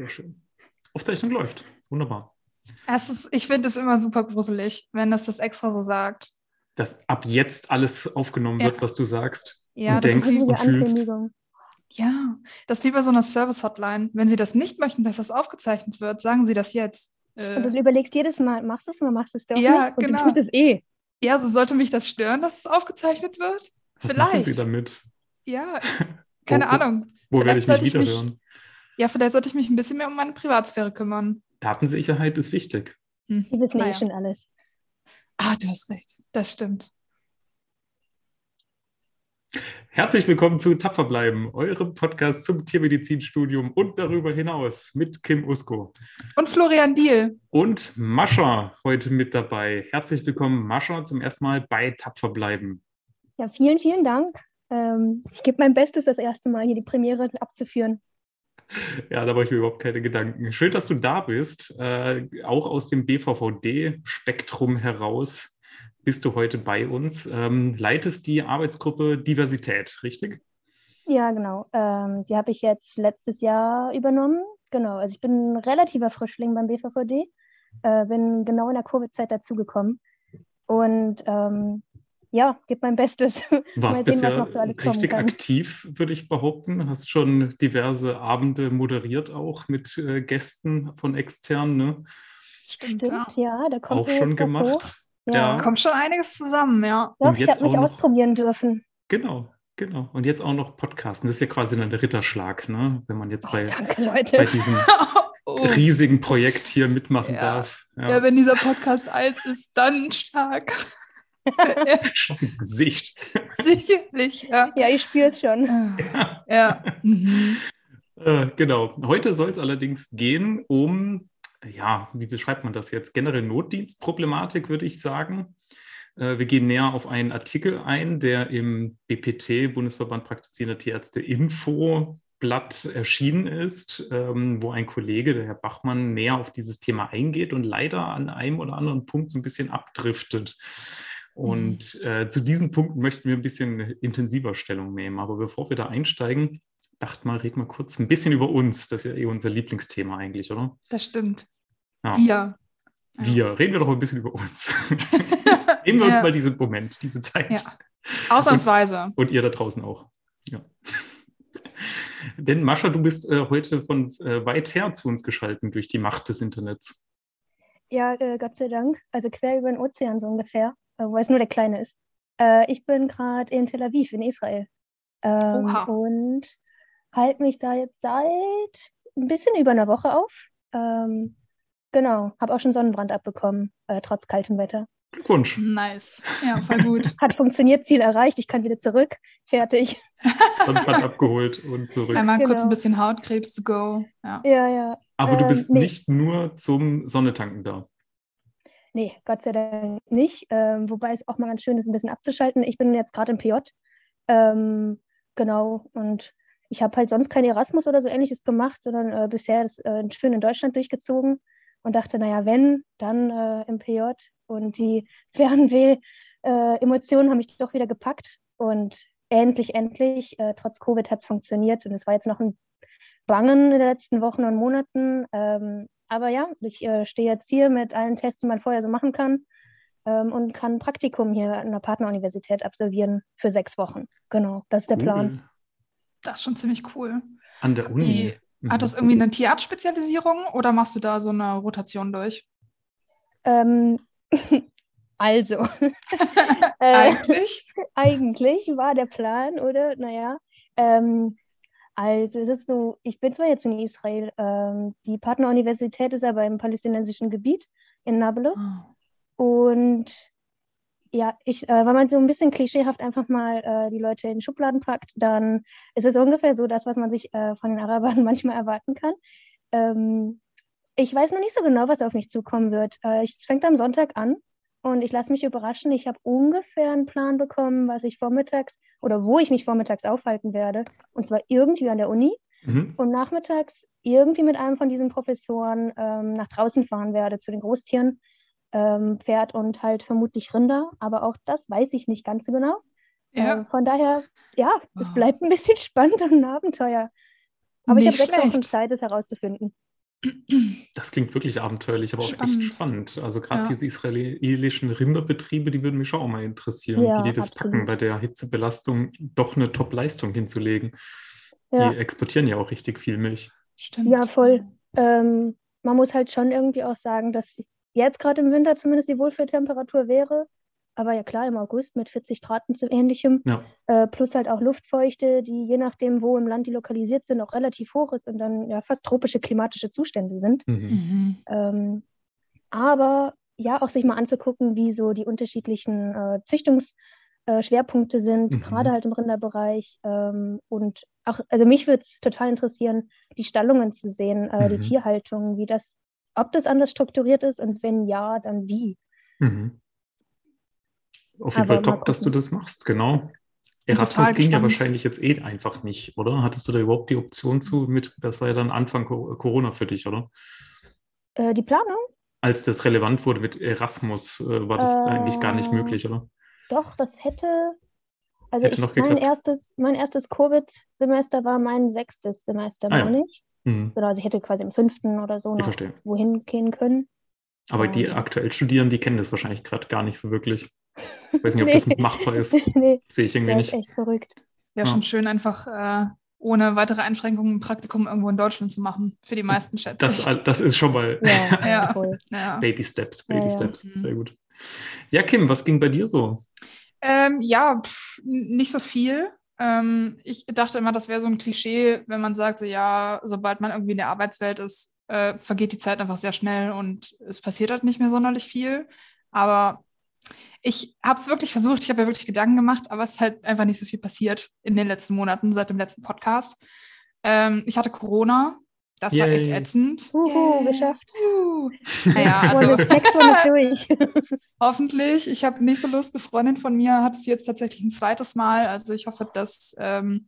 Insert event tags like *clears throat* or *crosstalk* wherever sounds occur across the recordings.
Sehr schön. Aufzeichnung läuft. Wunderbar. Es ist, ich finde es immer super gruselig, wenn das das extra so sagt. Dass ab jetzt alles aufgenommen Ja. wird, was du sagst. Ja, und das denkst ist Riesige und fühlst. Ankündigung. Ja, das ist wie bei so einer Service-Hotline. Wenn Sie das nicht möchten, dass das aufgezeichnet wird, sagen Sie das jetzt. Und du Äh, überlegst jedes Mal, machst du es oder machst du es doch Ja, nicht? Und genau. du tust es eh. ja, so sollte mich das stören, dass es aufgezeichnet wird? Was machen Vielleicht. sie damit? Ja, *laughs* keine Wo- Ahnung. Wo werde ich Vielleicht mich sollte ich mich- wiederhören? Ja, vielleicht sollte ich mich ein bisschen mehr um meine Privatsphäre kümmern. Datensicherheit ist wichtig. Hm. Die wissen eh naja. schon alles. Ah, du hast recht. Das stimmt. Herzlich willkommen zu Tapfer bleiben, eurem Podcast zum Tiermedizinstudium und darüber hinaus mit Kim Usko. Und Florian Diel. Und Mascha heute mit dabei. Herzlich willkommen, Mascha, zum ersten Mal bei Tapfer bleiben. Ja, vielen, vielen Dank. Ähm, ich gebe mein Bestes, das erste Mal hier die Premiere abzuführen. *laughs* Ja, da mache ich mir überhaupt keine Gedanken. Schön, dass du da bist. Äh, auch aus dem BVVD-Spektrum heraus bist du heute bei uns. Ähm, leitest die Arbeitsgruppe Diversität, richtig? Ja, genau. Ähm, die habe ich jetzt letztes Jahr übernommen. Genau, also ich bin ein relativer Frischling beim BVVD, äh, bin genau in der Covid-Zeit dazugekommen und ähm, ja, gebe mein Bestes. *laughs* Warst sehen, was bisher richtig aktiv, würde ich behaupten. Hast schon diverse Abende moderiert, auch mit äh, Gästen von extern, ne? Stimmt, ja. Stimmt, ja, da kommt Auch schon was hoch. gemacht. Ja, Ja. Kommt schon einiges zusammen, ja. doch, Und ich jetzt habe mich auch noch- ausprobieren dürfen. Genau, genau. Und jetzt auch noch Podcasten. Das ist ja quasi dann der Ritterschlag, ne? Wenn man jetzt Oh, bei, danke, bei diesem *laughs* oh. riesigen Projekt hier mitmachen Ja. darf. Ja, wenn dieser Podcast alt ist, dann stark. *laughs* ins Gesicht. sicherlich, ja. Ja, ich spüre es schon. Ja. ja. Mhm. Äh, genau. Heute soll es allerdings gehen um, ja, wie beschreibt man das jetzt? Generell Notdienstproblematik, würde ich sagen. Äh, wir gehen näher auf einen Artikel ein, der im BPT, Bundesverband Praktizierender Tierärzte Info, Blatt erschienen ist, ähm, wo ein Kollege, der Herr Bachmann, näher auf dieses Thema eingeht und leider an einem oder anderen Punkt so ein bisschen abdriftet. Und äh, zu diesen Punkten möchten wir ein bisschen intensiver Stellung nehmen. Aber bevor wir da einsteigen, dachte mal, red mal kurz ein bisschen über uns. Das ist ja eh unser Lieblingsthema eigentlich, oder? Das stimmt. Ja. Wir. Wir. Reden wir doch mal ein bisschen über uns. *laughs* Nehmen wir uns Ja. mal diesen Moment, diese Zeit. Ja. Ausnahmsweise. Und ihr da draußen auch. Ja. *laughs* Denn Mascha, du bist äh, heute von äh, weit her zu uns geschalten durch die Macht des Internets. Ja, äh, Gott sei Dank. Also quer über den Ozean so ungefähr, äh, weil es nur der Kleine ist. Äh, ich bin gerade in Tel Aviv in Israel ähm, Oha. und halte mich da jetzt seit ein bisschen über einer Woche auf. Ähm, genau, habe auch schon Sonnenbrand abbekommen, äh, trotz kaltem Wetter. Glückwunsch. Nice. Ja, voll gut. *laughs* Hat funktioniert, Ziel erreicht, ich kann wieder zurück. Fertig. *laughs* Sonnenbrand *laughs* abgeholt und zurück. Einmal kurz Genau. ein bisschen Hautkrebs to go. Ja. Ja, ja. Aber du ähm, bist nee. nicht nur zum Sonnetanken da. Nee, Gott sei Dank nicht. Ähm, wobei es auch mal ganz schön ist, ein bisschen abzuschalten. Ich bin jetzt gerade im PJ. Ähm, genau. Und ich habe halt sonst kein Erasmus oder so ähnliches gemacht, sondern äh, bisher das äh, schön in Deutschland durchgezogen und dachte, naja, wenn, dann äh, im PJ. Und die *laughs* Fernweh-Emotionen haben mich doch wieder gepackt. Und endlich, endlich, äh, trotz Covid hat es funktioniert. Und es war jetzt noch ein Bangen in den letzten Wochen und Monaten. Ähm, aber ja, ich äh, stehe jetzt hier mit allen Tests, die man vorher so machen kann ähm, und kann ein Praktikum hier an der Partneruniversität absolvieren für sechs Wochen. Genau, das ist der Plan. Das ist schon ziemlich cool. An der Uni. Die- Mhm. Hat das irgendwie eine Tierarztspezialisierung oder machst du da so eine Rotation durch? Ähm, *laughs* also, *laughs* äh, Eigentlich? *laughs* eigentlich war der Plan, oder? Naja, ähm, also es ist so, ich bin zwar jetzt in Israel, ähm, die Partneruniversität ist aber im palästinensischen Gebiet in Nablus. Oh. Und ja, ich, äh, wenn man so ein bisschen klischeehaft einfach mal äh, die Leute in Schubladen packt, dann ist es ungefähr so das, was man sich äh, von den Arabern *laughs* manchmal erwarten kann. Ähm, ich weiß noch nicht so genau, was auf mich zukommen wird. Äh, es fängt am Sonntag an und ich lasse mich überraschen. Ich habe ungefähr einen Plan bekommen, was ich vormittags oder wo ich mich vormittags aufhalten werde. Und zwar irgendwie an der Uni Mhm. und nachmittags irgendwie mit einem von diesen Professoren ähm, nach draußen fahren werde zu den Großtieren, ähm, Pferd und halt vermutlich Rinder, aber auch das weiß ich nicht ganz so genau. Ja. Ähm, von daher, ja, es Wow. bleibt ein bisschen *laughs* spannend und ein Abenteuer. Aber ich Nicht habe sechs Wochen. Zeit, es herauszufinden. Das klingt wirklich abenteuerlich, aber auch Spannend. echt spannend. Also gerade Ja. diese israelischen Rinderbetriebe, die würden mich schon auch mal interessieren, Ja, wie die das absolut. packen, bei der Hitzebelastung doch eine Top-Leistung hinzulegen. Ja. Die exportieren ja auch richtig viel Milch. Stimmt. Ja, voll. Ähm, man muss halt schon irgendwie auch sagen, dass jetzt gerade im Winter zumindest die Wohlfühltemperatur wäre. Aber ja klar, im August mit 40 Grad und so ähnlichem, Ja. äh, plus halt auch Luftfeuchte, die je nachdem, wo im Land die lokalisiert sind, auch relativ hoch ist und dann ja fast tropische klimatische Zustände sind. Mhm. Mhm. Ähm, aber ja, auch sich mal anzugucken, wie so die unterschiedlichen äh, Züchtungsschwerpunkte sind, Mhm. gerade halt im Rinderbereich. Ähm, und auch, also mich würde es total interessieren, die Stallungen zu sehen, äh, die Mhm. Tierhaltung, wie das, ob das anders strukturiert ist und wenn ja, dann wie. Mhm. Auf jeden Fall top, dass du das machst, genau. Erasmus ging ja wahrscheinlich jetzt eh einfach nicht, oder? Hattest du da überhaupt die Option zu mit, das war ja dann Anfang Co- Corona für dich, oder? Äh, die Planung? Als das relevant wurde mit Erasmus, äh, war das eigentlich gar nicht Äh, möglich, oder? Doch, das hätte. Also Hätte ich, mein geklappt. erstes, mein erstes Covid-Semester war mein sechstes Semester, Ah ja. meine ich. Mhm. Genau, also ich hätte quasi im fünften oder so noch wohin gehen können. Aber die Ähm. aktuell Studierenden, die kennen das wahrscheinlich gerade gar nicht so wirklich. Ich weiß nicht, ob Nee. das machbar ist. *laughs* nee, Sehe ich irgendwie das ist nicht. echt verrückt. Wäre Ja. schon schön, einfach äh, ohne weitere Einschränkungen ein Praktikum irgendwo in Deutschland zu machen. Für die meisten schätze Das, ich. das ist schon mal Ja, *laughs* Ja. Baby Steps, Baby ja. Steps. Mhm. Sehr gut. Ja, Kim, was ging bei dir so? Ähm, ja, pff, nicht so viel. Ähm, ich dachte immer, das wäre so ein Klischee, wenn man sagt, so, ja, sobald man irgendwie in der Arbeitswelt ist, äh, vergeht die Zeit einfach sehr schnell und es passiert halt nicht mehr sonderlich viel. Aber ich habe es wirklich versucht, ich habe ja wirklich Gedanken gemacht, aber es ist halt einfach nicht so viel passiert in den letzten Monaten seit dem letzten Podcast. Ähm, ich hatte Corona, das war echt Yay. ätzend. Uhu, Yay. geschafft. Uh. Naja, also durch. *laughs* Hoffentlich. Ich habe nicht so Lust. Eine Freundin von mir hat es jetzt tatsächlich ein zweites Mal. Also ich hoffe, dass ähm,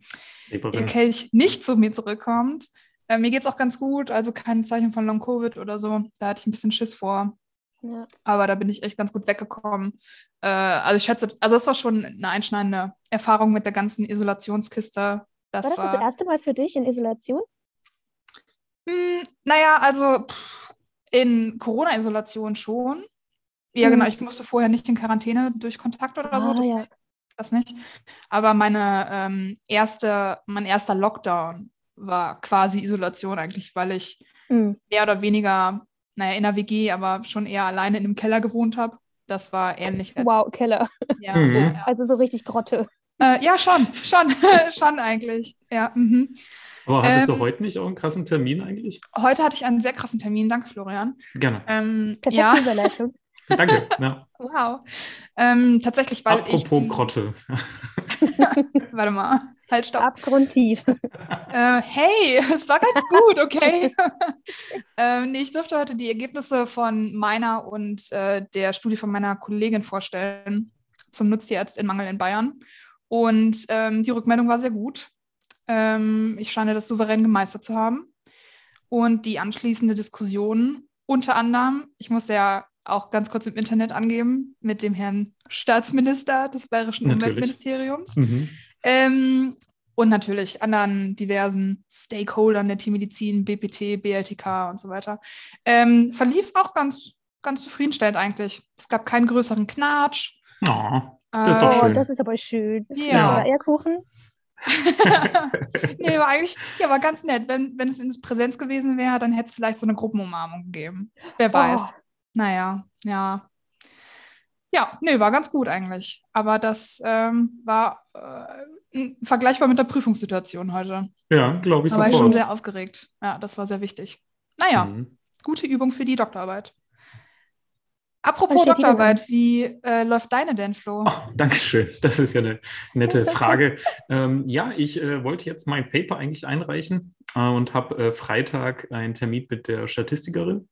der. Kelch nicht zu mir zurückkommt. Äh, mir geht es auch ganz gut. Also kein Zeichen von Long-Covid oder so. Da hatte ich ein bisschen Schiss vor. Ja. Aber da bin ich echt ganz gut weggekommen. Äh, also ich schätze, also es war schon eine einschneidende Erfahrung mit der ganzen Isolationskiste. Das War das das erste Mal für dich in Isolation? Hm, naja, also pff, in Corona-Isolation schon. Ja, Mhm. genau. Ich musste vorher nicht in Quarantäne durch Kontakt oder so. Ah, Das, ja. nicht, das nicht. Aber meine ähm, erste, mein erster Lockdown war quasi Isolation eigentlich, weil ich Hm. mehr oder weniger, naja, in der WG, aber schon eher alleine in einem Keller gewohnt habe. Das war ähnlich. Wow, Keller. Ja, Mhm. ja. Also so richtig Grotte. Äh, ja, schon, schon, *laughs* schon eigentlich. Ja. Mhm. Aber hattest Ähm, du heute nicht auch einen krassen Termin eigentlich? Heute hatte ich einen sehr krassen Termin. Danke, Florian. Gerne. Ähm, Perfekte ja. Überleitung. *laughs* Danke. Ja. Wow. Ähm, tatsächlich, weil Apropos ich. die- Grotte. *laughs* Warte mal. Halt, stopp. Abgrundtief. Äh, hey, *laughs* es war ganz gut, okay. *laughs* ähm, nee, ich durfte heute die Ergebnisse von meiner und äh, der Studie von meiner Kollegin vorstellen zum Nutztierärztinnenmangel in Bayern. Und ähm, die Rückmeldung war sehr gut. Ähm, ich scheine das souverän gemeistert zu haben. Und die anschließende Diskussion, unter anderem, ich muss ja auch ganz kurz im Internet angeben, mit dem Herrn Staatsminister des Bayerischen Natürlich. Umweltministeriums. Mhm. Ähm, und natürlich anderen diversen Stakeholdern der Tiermedizin, BPT, BLTK und so weiter. Ähm, verlief auch ganz, ganz zufriedenstellend eigentlich. Es gab keinen größeren Knatsch. Oh, Das ist doch Äh, schön. Oh, das ist aber schön. Ja. Oder Eierkuchen? *laughs* nee, war eigentlich, ja, war ganz nett. Wenn, wenn es in Präsenz gewesen wäre, dann hätte es vielleicht so eine Gruppenumarmung gegeben. Wer weiß. Oh. Naja, ja. Ja, nee, war ganz gut eigentlich. Aber das ähm, war äh, vergleichbar mit der Prüfungssituation heute. ja, glaube ich Da war ich schon sofort. sehr aufgeregt. Ja, das war sehr wichtig. Naja, Mhm. gute Übung für die Doktorarbeit. Apropos Doktorarbeit, wie äh, läuft deine denn, Flo? Oh, Dankeschön. Das ist ja eine nette *laughs* Frage. ähm, ja, ich äh, wollte jetzt mein Paper eigentlich einreichen äh, und habe äh, Freitag einen Termin mit der Statistikerin,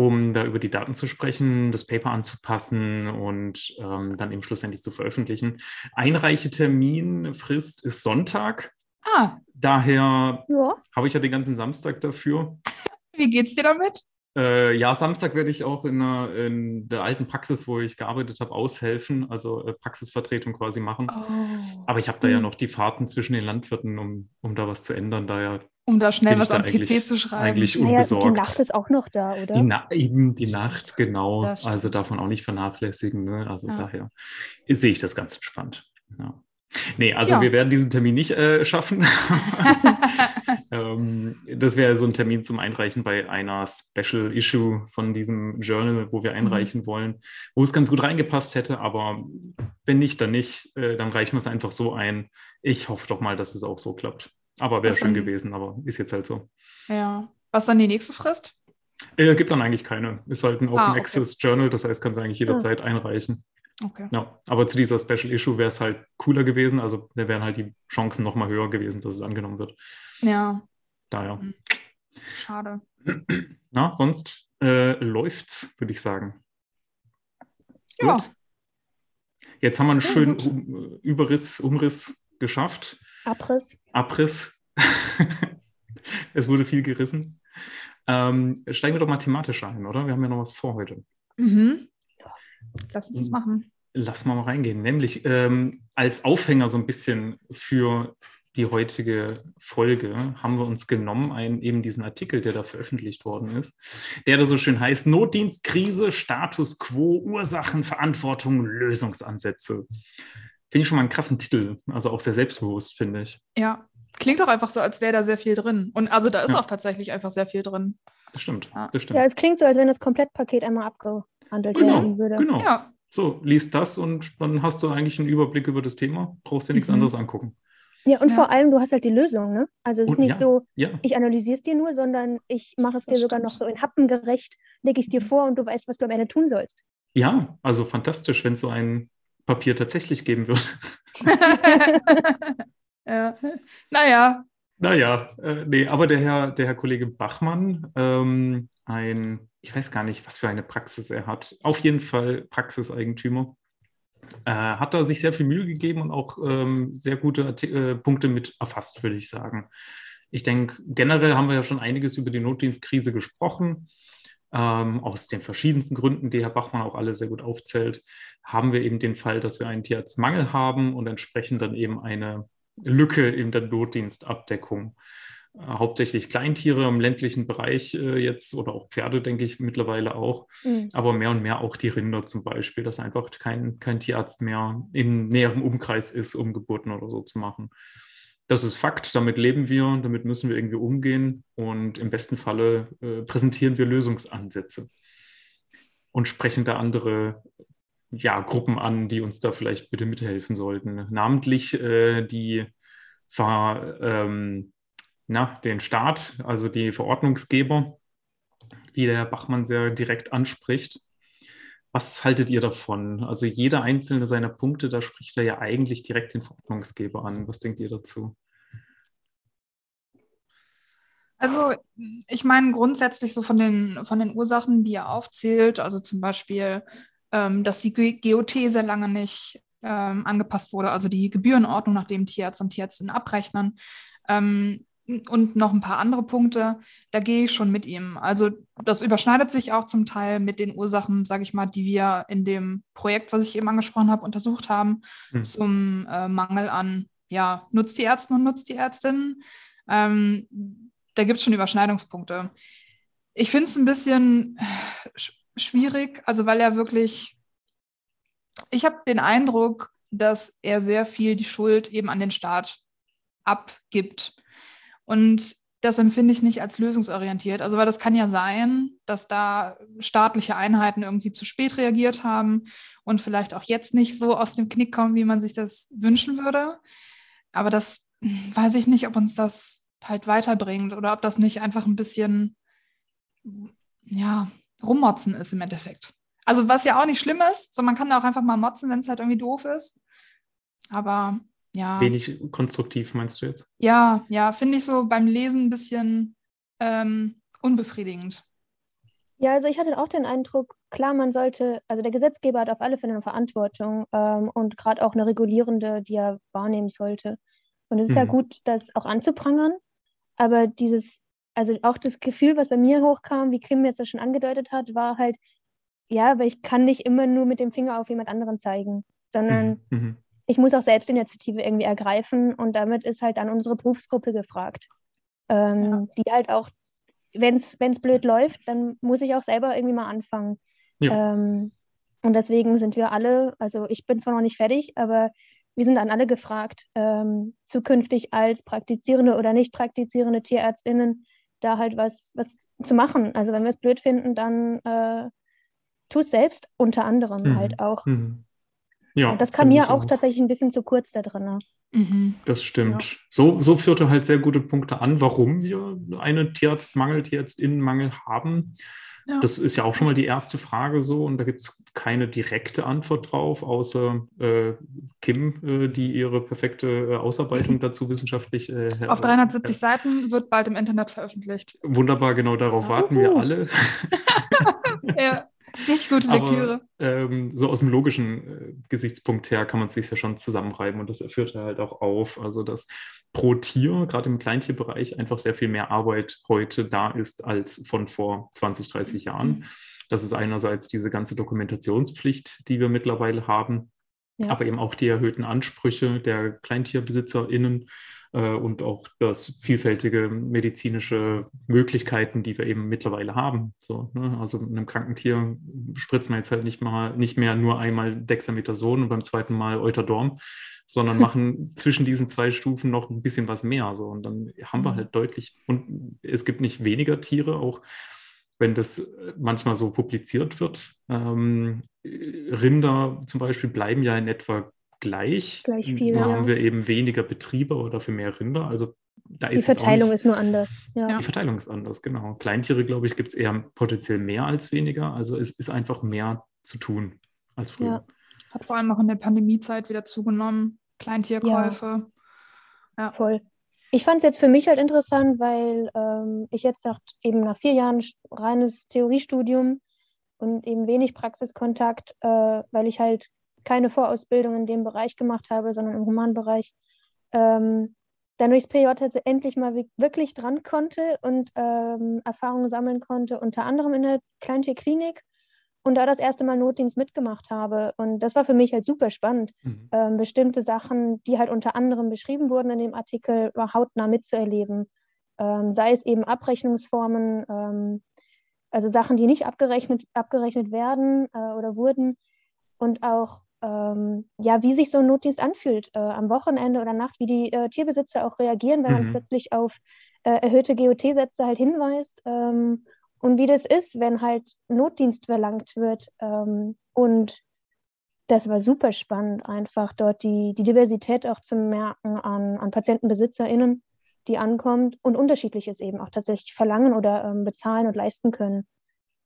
um da über die Daten zu sprechen, das Paper anzupassen und ähm, dann eben schlussendlich zu veröffentlichen. Einreichetermin, Frist ist Sonntag. Ah, Daher Ja. habe ich ja den ganzen Samstag dafür. *laughs* wie geht's dir damit? Äh, ja, Samstag werde ich auch in, einer, in der alten Praxis, wo ich gearbeitet habe, aushelfen, also äh, Praxisvertretung quasi machen. Oh. Aber ich habe da ja Hm. noch die Fahrten zwischen den Landwirten, um, um da was zu ändern. Daher Um da schnell was am PC zu schreiben. Eigentlich Naja, die unbesorgt. Nacht ist auch noch da, oder? Die Na eben die Nacht, genau. Also darf man auch nicht vernachlässigen. Ne? Also Ja. daher sehe ich das ganz entspannt. Ja. Nee, also Ja. wir werden diesen Termin nicht äh, schaffen. *laughs* ähm, das wäre so ein Termin zum Einreichen bei einer Special Issue von diesem Journal, wo wir einreichen wollen, wo es ganz gut reingepasst hätte. Aber wenn nicht, dann nicht. Äh, dann reichen wir es einfach so ein. Ich hoffe doch mal, dass es auch so klappt. Aber wäre schön dann- gewesen, aber ist jetzt halt so. ja. Was dann die nächste Frist? Äh, gibt dann eigentlich keine. Ist halt ein Open Ah, okay. Access Journal, das heißt, kann es eigentlich jederzeit einreichen. Okay. Ja, aber zu dieser Special Issue wäre es halt cooler gewesen. Also da wären halt die Chancen nochmal höher gewesen, dass es angenommen wird. Ja, Daher. Mhm. schade. *clears throat* Na, sonst äh, läuft's, würde ich sagen. Ja. Gut. Jetzt haben wir einen Sehr schönen um, Überriss, Umriss geschafft. Abriss. Abriss. *laughs* es wurde viel gerissen. Ähm, steigen wir doch mal thematisch ein, oder? Wir haben ja noch was vor heute. Mhm. Lass uns das machen. Lass mal mal reingehen. Nämlich ähm, als Aufhänger so ein bisschen für die heutige Folge haben wir uns genommen, einen, eben diesen Artikel, der da veröffentlicht worden ist, der da so schön heißt: Notdienstkrise, Status quo, Ursachen, Verantwortung, Lösungsansätze. Finde ich schon mal einen krassen Titel, also auch sehr selbstbewusst, finde ich. Ja. Klingt doch einfach so, als wäre da sehr viel drin. Und also da ist Ja. auch tatsächlich einfach sehr viel drin. Das stimmt. Ja. Das stimmt. Ja, es klingt so, als wenn das Komplettpaket einmal abgehandelt Genau, werden würde. genau. Ja. So, liest das und dann hast du eigentlich einen Überblick über das Thema. Brauchst dir nichts Mhm. anderes angucken. Ja, und Ja. vor allem, du hast halt die Lösung, ne? Also es ist Und nicht ja. so, Ja, ich analysiere es dir nur, sondern ich mache es Das dir sogar stimmt. noch so in Happen gerecht, lege ich es dir vor und du weißt, was du am Ende tun sollst. ja, also fantastisch, wenn es so ein Papier tatsächlich geben würde. *laughs* ja. Naja, Naja, äh, nee, aber der Herr, der Herr Kollege Bachmann, ähm, ein, ich weiß gar nicht, was für eine Praxis er hat, auf jeden Fall Praxiseigentümer, äh, hat da sich sehr viel Mühe gegeben und auch ähm, sehr gute äh, Punkte mit erfasst, würde ich sagen. Ich denke, generell haben wir ja schon einiges über die Notdienstkrise gesprochen. Ähm, aus den verschiedensten Gründen, die Herr Bachmann auch alle sehr gut aufzählt, haben wir eben den Fall, dass wir einen Tierarztmangel haben und entsprechend dann eben eine Lücke in der Notdienstabdeckung. Äh, hauptsächlich Kleintiere im ländlichen Bereich äh, jetzt oder auch Pferde, denke ich mittlerweile auch, Mhm. aber mehr und mehr auch die Rinder zum Beispiel, dass einfach kein, kein Tierarzt mehr im näheren Umkreis ist, um Geburten oder so zu machen. Das ist Fakt, damit leben wir, damit müssen wir irgendwie umgehen und im besten Falle äh, präsentieren wir Lösungsansätze und sprechen da andere ja, Gruppen an, die uns da vielleicht bitte mithelfen sollten. Namentlich äh, die Ver, ähm, na, den Staat, also die Verordnungsgeber, wie der Herr Bachmann sehr direkt anspricht. Was haltet ihr davon? Also jeder einzelne seiner Punkte, da spricht er ja eigentlich direkt den Verordnungsgeber an. Was denkt ihr dazu? Also, ich meine grundsätzlich so von den, von den Ursachen, die er aufzählt, also zum Beispiel, ähm, dass die GOT sehr lange nicht ähm, angepasst wurde, also die Gebührenordnung, nach dem Tierarzt und Tierärztinnen abrechnen. Ähm, und noch ein paar andere Punkte, da gehe ich schon mit ihm. Also das überschneidet sich auch zum Teil mit den Ursachen, sage ich mal, die wir in dem Projekt, was ich eben angesprochen habe, untersucht haben, Hm. zum äh, Mangel an ja, Nutztierärzten und Nutztierärztinnen. Ähm, da gibt es schon Überschneidungspunkte. Ich finde es ein bisschen sch schwierig, also weil er wirklich, ich habe den Eindruck, dass er sehr viel die Schuld eben an den Staat abgibt. Und das empfinde ich nicht als lösungsorientiert. Also, weil das kann ja sein, dass da staatliche Einheiten irgendwie zu spät reagiert haben und vielleicht auch jetzt nicht so aus dem Knick kommen, wie man sich das wünschen würde. Aber das hm, weiß ich nicht, ob uns das halt weiterbringt oder ob das nicht einfach ein bisschen, ja, rummotzen ist im Endeffekt. Also, was ja auch nicht schlimm ist, so man kann da auch einfach mal motzen, wenn es halt irgendwie doof ist. Aber ja. Wenig konstruktiv, meinst du jetzt? Ja, ja, finde ich so beim Lesen ein bisschen ähm, unbefriedigend. Ja, also ich hatte auch den Eindruck, klar, man sollte, also der Gesetzgeber hat auf alle Fälle eine Verantwortung ähm, und gerade auch eine regulierende, die er wahrnehmen sollte. Und es ist ja Mhm. gut, das auch anzuprangern, aber dieses, also auch das Gefühl, was bei mir hochkam, wie Kim jetzt das schon angedeutet hat, war halt, ja, aber ich kann nicht immer nur mit dem Finger auf jemand anderen zeigen, sondern Mhm. Ich muss auch Selbstinitiative irgendwie ergreifen und damit ist halt dann unsere Berufsgruppe gefragt. ähm, ja. die halt auch, wenn es blöd läuft, dann muss ich auch selber irgendwie mal anfangen. Ja. Ähm, und deswegen sind wir alle, also ich bin zwar noch nicht fertig, aber wir sind dann alle gefragt, ähm, zukünftig als praktizierende oder nicht praktizierende Tierärztinnen da halt was, was zu machen. Also wenn wir es blöd finden, dann äh, tu es selbst, unter anderem mhm. halt auch. Mhm. Ja, und das kam mir auch, auch, tatsächlich ein bisschen zu kurz da drin. Ne? Mhm. Das stimmt. Ja. So, so führte halt sehr gute Punkte an, warum wir einen Tierarztmangel, Tierärztinnenmangel haben. Ja. Das ist ja auch schon mal die erste Frage so und da gibt es keine direkte Antwort drauf, außer äh, Kim, äh, die ihre perfekte äh, Ausarbeitung dazu wissenschaftlich. Äh, Auf 370 Seiten wird bald im Internet veröffentlicht. Wunderbar, genau darauf warten wir alle. *laughs* ja. Nicht gute Lektüre. Aber, ähm, so aus dem logischen äh, Gesichtspunkt her kann man es sich ja schon zusammenreiben und das führt er halt auch auf. Also, dass pro Tier, gerade im Kleintierbereich, einfach sehr viel mehr Arbeit heute da ist als von vor 20, 30 Jahren. Mhm. Das ist einerseits diese ganze Dokumentationspflicht, die wir mittlerweile haben, ja. aber eben auch die erhöhten Ansprüche der KleintierbesitzerInnen und auch das vielfältige medizinische Möglichkeiten, die wir eben mittlerweile haben. So, ne? Also mit einem kranken Tier spritzen wir jetzt halt nicht mal nicht mehr nur einmal Dexamethason und beim zweiten Mal Eutadorm, sondern *laughs* machen zwischen diesen zwei Stufen noch ein bisschen was mehr. So. Und dann haben wir mhm. halt deutlich, und es gibt nicht weniger Tiere, auch wenn das manchmal so publiziert wird. Ähm, Rinder zum Beispiel bleiben ja in etwa gleich. Gleich viel. Da haben wir eben weniger Betriebe oder dafür mehr Rinder. Also da die Verteilung nicht, ist nur anders. Ja. Die Verteilung ist anders, genau. Kleintiere, glaube ich, gibt es eher potenziell mehr als weniger. Also es ist einfach mehr zu tun als früher. Ja. Hat vor allem auch in der Pandemiezeit wieder zugenommen. Kleintierkäufe. Ja, ja. voll. Ich fand es jetzt für mich halt interessant, weil ähm, ich jetzt nach, eben nach vier Jahren reines Theoriestudium und eben wenig Praxiskontakt, äh, weil ich halt keine Vorausbildung in dem Bereich gemacht habe, sondern im Humanbereich, ähm, dann durchs PJ endlich mal wirklich dran konnte und ähm, Erfahrungen sammeln konnte, unter anderem in der Kleintierklinik und da das erste Mal Notdienst mitgemacht habe. Und das war für mich halt super spannend, mhm. ähm, bestimmte Sachen, die halt unter anderem beschrieben wurden in dem Artikel, hautnah mitzuerleben. Ähm, sei es eben Abrechnungsformen, ähm, also Sachen, die nicht abgerechnet, abgerechnet werden äh, oder wurden und auch ähm, ja, wie sich so ein Notdienst anfühlt äh, am Wochenende oder Nacht, wie die äh, Tierbesitzer auch reagieren, wenn mhm. man plötzlich auf äh, erhöhte GOT-Sätze halt hinweist ähm, und wie das ist, wenn halt Notdienst verlangt wird. Ähm, und das war super spannend, einfach dort die, die Diversität auch zu merken an, an PatientenbesitzerInnen, die ankommt und unterschiedliches eben auch tatsächlich verlangen oder ähm, bezahlen und leisten können.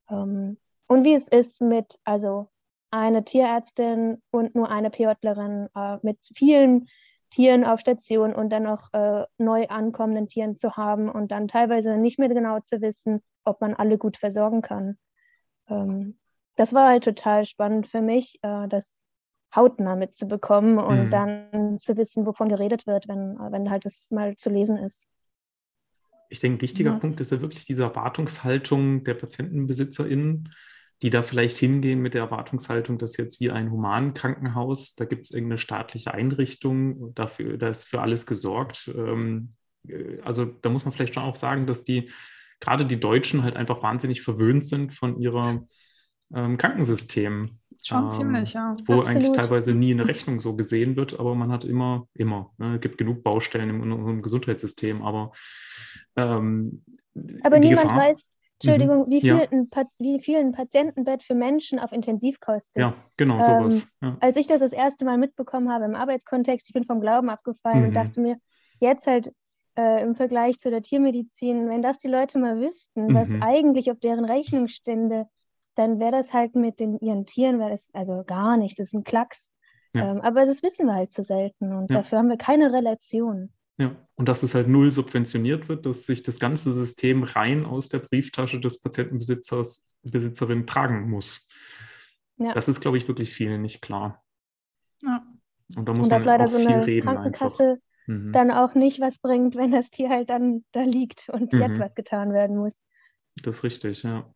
Ähm, und wie es ist mit, also eine Tierärztin und nur eine PJlerin äh, mit vielen Tieren auf Station und dann noch äh, neu ankommenden Tieren zu haben und dann teilweise nicht mehr genau zu wissen, ob man alle gut versorgen kann. Ähm, das war halt total spannend für mich, äh, das hautnah mitzubekommen und mhm. dann zu wissen, wovon geredet wird, wenn, wenn halt das mal zu lesen ist. Ich denke, ein wichtiger ja. Punkt ist ja wirklich diese Erwartungshaltung der PatientenbesitzerInnen, die da vielleicht hingehen mit der Erwartungshaltung, dass jetzt wie ein Humankrankenhaus, da gibt es irgendeine staatliche Einrichtung, dafür, da ist für alles gesorgt. Ähm, äh, also da muss man vielleicht schon auch sagen, dass die, gerade die Deutschen halt einfach wahnsinnig verwöhnt sind von ihrem ähm, Krankensystem. Schon ähm, ziemlich, ja. Wo Absolut. eigentlich teilweise nie eine Rechnung so gesehen wird, aber man hat immer, immer, ne, gibt genug Baustellen im, im Gesundheitssystem, aber ähm, aber niemand Gefahr, weiß, Entschuldigung, mhm. wie, viel ja. ein, wie viel ein Patientenbett für Menschen auf Intensiv kostet. Ja, genau, sowas. Ähm, ja. Als ich das das erste Mal mitbekommen habe im Arbeitskontext, ich bin vom Glauben abgefallen mhm. und dachte mir, jetzt halt äh, im Vergleich zu der Tiermedizin, wenn das die Leute mal wüssten, mhm. was eigentlich auf deren Rechnung stände, dann wäre das halt mit den, ihren Tieren, wäre das also gar nicht, das ist ein Klacks. Ja. Ähm, aber das wissen wir halt zu selten und dafür haben wir keine Relation. Ja, und dass es halt null subventioniert wird, dass sich das ganze System rein aus der Brieftasche des Patientenbesitzers, Besitzerin tragen muss. Ja. Das ist, glaube ich, wirklich vielen nicht klar. Ja. Und da muss und man leider auch so eine reden Krankenkasse mhm. dann auch nicht was bringt, wenn das Tier halt dann da liegt und mhm. jetzt was getan werden muss. Das ist richtig, ja,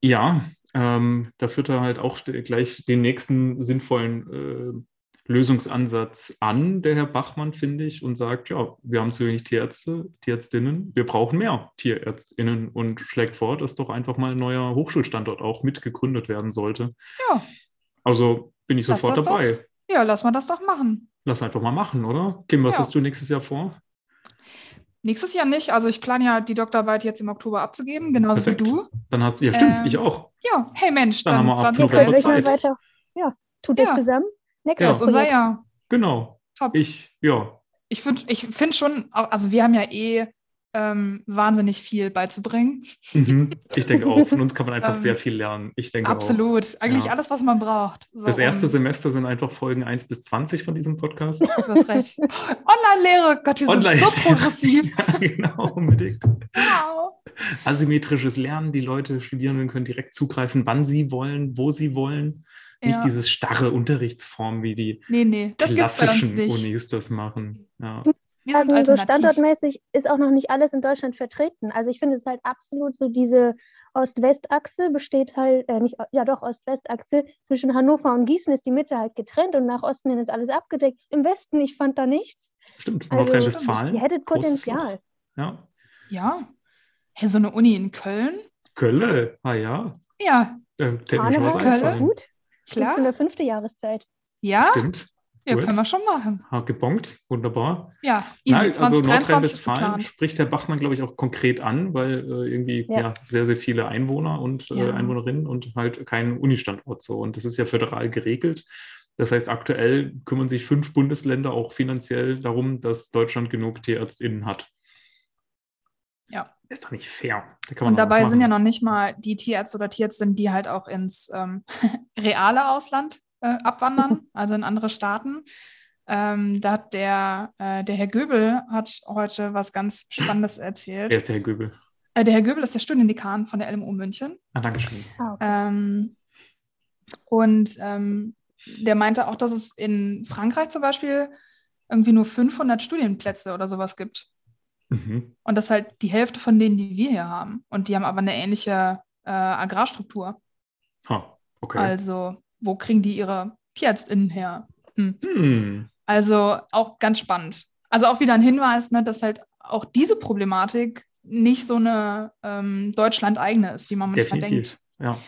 ja ähm, da führt er halt auch gleich den nächsten sinnvollen äh, Lösungsansatz an, der Herr Bachmann, finde ich, und sagt, ja, wir haben zu wenig Tierärzte, Tierärztinnen, wir brauchen mehr Tierärztinnen und schlägt vor, dass doch einfach mal ein neuer Hochschulstandort auch mitgegründet werden sollte. Ja. Also bin ich Lass sofort das dabei. Doch. Ja, lass mal das doch machen. Lass einfach mal machen, oder? Kim, was Ja. hast du nächstes Jahr vor? Nächstes Jahr nicht. Also ich plane ja die Doktorarbeit jetzt im Oktober abzugeben, genauso Perfekt. wie du. Dann hast ja stimmt, Ähm, ich auch. Ja, hey Mensch, Dann dann, haben wir ab 20 November Können wir Zeit. Ja, tut euch Ja. zusammen. Nächstes Ja. Das ist unser. Jahr. Genau. Top. Ich, ja. Ich finde ich find schon, also wir haben ja eh ähm, wahnsinnig viel beizubringen. Mhm. Ich denke auch. Von uns kann man *laughs* einfach Ähm, sehr viel lernen. Ich denke auch. Absolut. Eigentlich Ja. alles, was man braucht. So, Das erste um- Semester sind einfach Folgen 1 bis 20 von diesem Podcast. *laughs* Du hast recht. Online-Lehre, Gott, wir Online- sind so progressiv. *laughs* ja, genau, unbedingt. Wow. Asymmetrisches Lernen. Die Leute, Studierenden können direkt zugreifen, wann sie wollen, wo sie wollen. Nicht Ja. dieses starre Unterrichtsform, wie die Nee, nee, das gibt's bei uns klassischen nicht. Unis das machen. Ja. Wir sind sagen, so alternativ. standortmäßig ist auch noch nicht alles in Deutschland vertreten. Also ich finde es halt absolut so diese Ost-West-Achse besteht halt, äh, nicht, ja doch, Ost-West-Achse zwischen Hannover und Gießen ist die Mitte halt getrennt und nach Osten hin ist alles abgedeckt. Im Westen, ich fand da nichts. Stimmt. Also, Nordrhein-Westfalen. Ihr hättet. Potenzial. Ja. Ja. Hey, so eine Uni in Köln? Kölle. Ah ja. Ja, Ähm, Karneval, Köln? einfallen. gut. Klar. In der fünfte Jahreszeit. Ja, Stimmt. ja Gut. können wir schon machen. Ha, gebongt. Wunderbar. Ja, easy. Nein, also 2023 ist Nordrhein-Westfalen spricht der Bachmann, glaube ich, auch konkret an, weil äh, irgendwie ja. Ja. sehr, sehr viele Einwohner und äh, Ja. Einwohnerinnen und halt kein Unistandort so. Und das ist ja föderal geregelt. Das heißt, aktuell kümmern sich fünf Bundesländer auch finanziell darum, dass Deutschland genug TierärztInnen hat. Ja. Ist doch nicht fair. Da kann man Und dabei sind ja noch nicht mal die Tierärzte oder Tierärztinnen, die halt auch ins ähm, *laughs* reale Ausland äh, abwandern, *laughs* also in andere Staaten. Ähm, da hat der, äh, der Herr Göbel hat heute was ganz Spannendes Wer erzählt. ist der Herr Göbel? Äh, der Herr Göbel ist der Studiendekan von der LMU München. Ah, Dankeschön. Ah, okay. Ähm, und ähm, der meinte auch, dass es in Frankreich zum Beispiel irgendwie nur 500 Studienplätze oder sowas gibt. Mhm. Und das ist halt die Hälfte von denen, die wir hier haben. Und die haben aber eine ähnliche äh, Agrarstruktur. Ha, okay. Also, wo kriegen die ihre TierärztInnen her? Hm. Hm. Also auch ganz spannend. Also auch wieder ein Hinweis, ne, dass halt auch diese Problematik nicht so eine ähm, Deutschland-eigene ist, wie man manchmal denkt. Definitiv. Ja.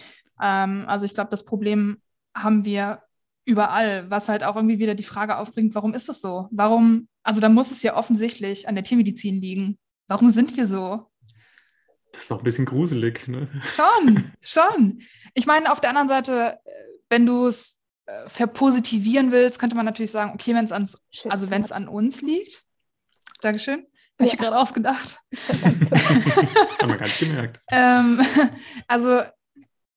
Ähm, also ich glaube, das Problem haben wir überall, was halt auch irgendwie wieder die Frage aufbringt, warum ist das so? Warum, also da muss es ja offensichtlich an der Tiermedizin liegen. Warum sind wir so? Das ist auch ein bisschen gruselig. Ne? Schon, schon. Ich meine, auf der anderen Seite, äh, wenn du es äh, verpositivieren willst, könnte man natürlich sagen, okay, wenn es ans, also wenn es an uns liegt, Dankeschön, habe ich Ja. mir gerade ausgedacht. *laughs* Haben wir gar nicht gemerkt. ähm, *laughs* also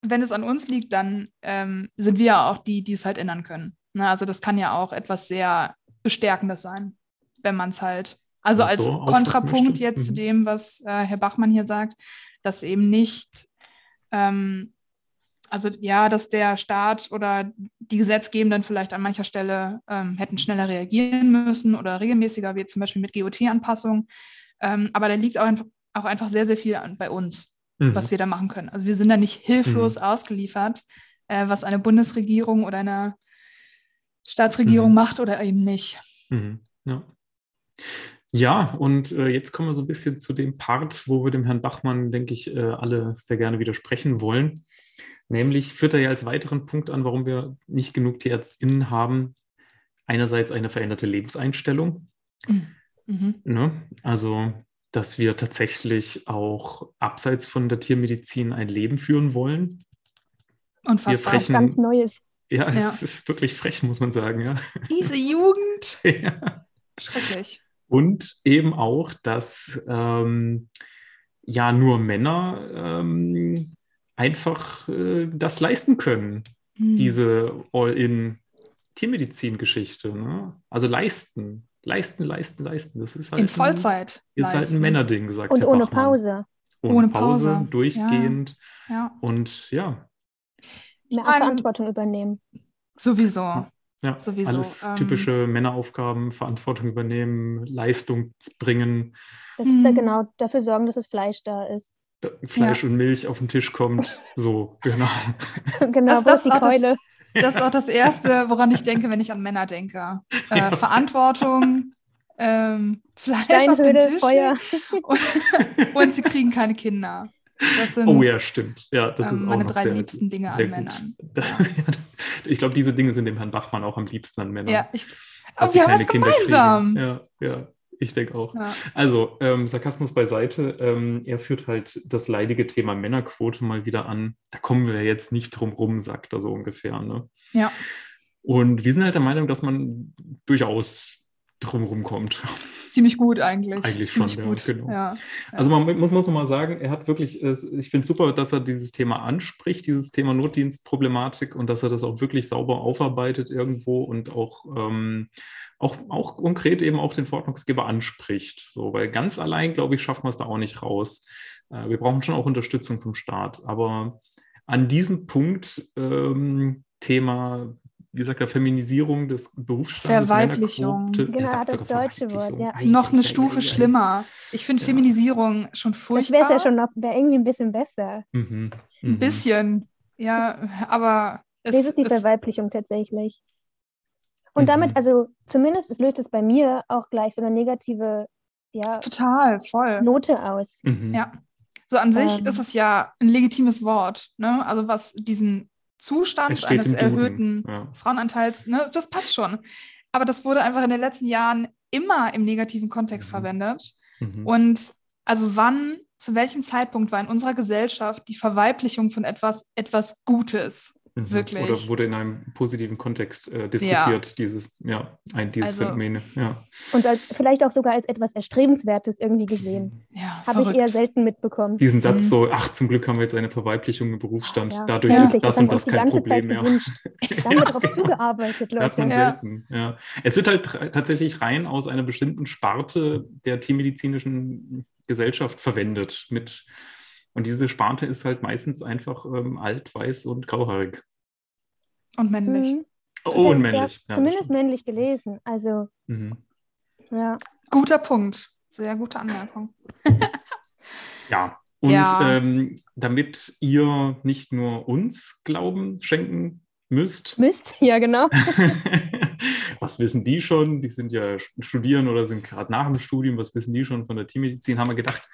wenn es an uns liegt, dann ähm, sind wir ja auch die, die es halt ändern können. Na, also das kann ja auch etwas sehr Bestärkendes sein, wenn man es halt, also als so Kontrapunkt jetzt zu Mhm. dem, was äh, Herr Bachmann hier sagt, dass eben nicht, ähm, also ja, dass der Staat oder die Gesetzgebenden vielleicht an mancher Stelle ähm, hätten schneller reagieren müssen oder regelmäßiger, wie zum Beispiel mit GOT-Anpassungen. Ähm, aber da liegt auch einfach, auch einfach sehr, sehr viel an, bei uns Mhm. was wir da machen können. Also wir sind da nicht hilflos ausgeliefert, äh, was eine Bundesregierung oder eine Staatsregierung Mhm. macht oder eben nicht. Mhm. Ja. Ja, und äh, jetzt kommen wir so ein bisschen zu dem Part, wo wir dem Herrn Bachmann, denke ich, äh, alle sehr gerne widersprechen wollen. Nämlich führt er ja als weiteren Punkt an, warum wir nicht genug TierärztInnen haben. Einerseits eine veränderte Lebenseinstellung. Mhm. Ne? Also, dass wir tatsächlich auch abseits von der Tiermedizin ein Leben führen wollen. Unfassbar. frechen- Ganz Neues. Ja, Ja. es ist wirklich frech, muss man sagen. Ja. Diese Jugend. *laughs* ja. Schrecklich. Und eben auch, dass ähm, ja nur Männer ähm, einfach äh, das leisten können, Hm. diese All-in-Tiermedizin-Geschichte. Ne? Also leisten, leisten, leisten, leisten. Das ist halt In ein- Vollzeit. Ist halt ein leisten. Männerding, sagt Und Herr ohne Bachmann. Pause. Ohne, Ohne Pause, Pause, durchgehend. Ja, Und ja, Ich Mehr meine- Verantwortung übernehmen. sowieso. ja Sowieso, alles ähm, typische Männeraufgaben, Verantwortung übernehmen, Leistung bringen, Das ist da Hm. genau dafür sorgen, dass das Fleisch da ist. Fleisch und Milch auf den Tisch kommt. *laughs* So, genau. genau, Das- wo das- ist die ah, das- Keule? Das ist auch das Erste, woran ich denke, wenn ich an Männer denke. Äh, ja. Verantwortung, ähm, Fleisch Steinhöhle, auf den Tisch Feuer. Und, und, sie kriegen keine Kinder. Sind, oh ja, stimmt. Ja, das ähm, ist auch meine drei sehr, liebsten Dinge an Männern. Das, ja. ich glaube, diese Dinge sind dem Herrn Bachmann auch am liebsten an Männern. Ja, ich, oh, wir haben was gemeinsam. Ja, ja. Ich denke auch. Ja. Also, ähm, Sarkasmus beiseite. Ähm, er führt halt das leidige Thema Männerquote mal wieder an. Da kommen wir jetzt nicht drum rum, sagt er so ungefähr. Ne? Ja. Und wir sind halt der Meinung, dass man durchaus drumherum kommt. Ziemlich gut eigentlich. Eigentlich Ziemlich schon, gut. ja, genau. Ja, Also man muss, muss mal sagen, er hat wirklich, ich finde es super, dass er dieses Thema anspricht, dieses Thema Notdienstproblematik und dass er das auch wirklich sauber aufarbeitet irgendwo und auch, ähm, auch, auch konkret eben auch den Verordnungsgeber anspricht. So, weil ganz allein, glaube ich, schaffen wir es da auch nicht raus. Äh, wir brauchen schon auch Unterstützung vom Staat. Aber an diesem Punkt ähm, Thema wie gesagt, der Feminisierung des Berufsstandes. Verweiblichung. Genau, das deutsche Wort, ja. Noch eine Stufe schlimmer. Ich finde ja. Feminisierung schon furchtbar. Das wäre ja schon noch irgendwie ein bisschen besser. Mhm. Mhm. Ein bisschen, ja, aber es das ist die Verweiblichung tatsächlich. Und mhm. damit, also zumindest es löst es bei mir auch gleich so eine negative ja, Total, voll. Note aus. Mhm. Ja. So an sich ähm. ist es ja ein legitimes Wort, ne? Also was diesen Zustand eines erhöhten ja. Frauenanteils, ne, das passt schon. Aber das wurde einfach in den letzten Jahren immer im negativen Kontext mhm. verwendet. Mhm. Und also wann, zu welchem Zeitpunkt war in unserer Gesellschaft die Verweiblichung von etwas etwas Gutes? Mhm. Wirklich. Oder wurde in einem positiven Kontext äh, diskutiert, ja. dieses, ja, ein, dieses also, Phänomen. Ja. Und als, vielleicht auch sogar als etwas Erstrebenswertes irgendwie gesehen. Ja, Habe ich eher selten mitbekommen. Diesen Satz mhm. so, ach, zum Glück haben wir jetzt eine Verweiblichung im Berufsstand. Ja. Dadurch ja. ist das und das kein Problem mehr. Da haben wir darauf zugearbeitet, Leute. Hat man selten, ja. Es wird halt tatsächlich rein aus einer bestimmten Sparte der tiermedizinischen Gesellschaft verwendet mit und diese Sparte ist halt meistens einfach ähm, alt, weiß und grauhaarig. Und männlich. Mhm. Oh, und männlich. Ja, zumindest männlich gelesen. Also, mhm. ja. Guter Punkt. Sehr gute Anmerkung. *laughs* ja, und ja. Ähm, damit ihr nicht nur uns Glauben schenken müsst. Müsst, ja, genau. *laughs* was wissen die schon? Die sind ja studieren oder sind gerade nach dem Studium. Was wissen die schon von der Tiermedizin? Haben wir gedacht,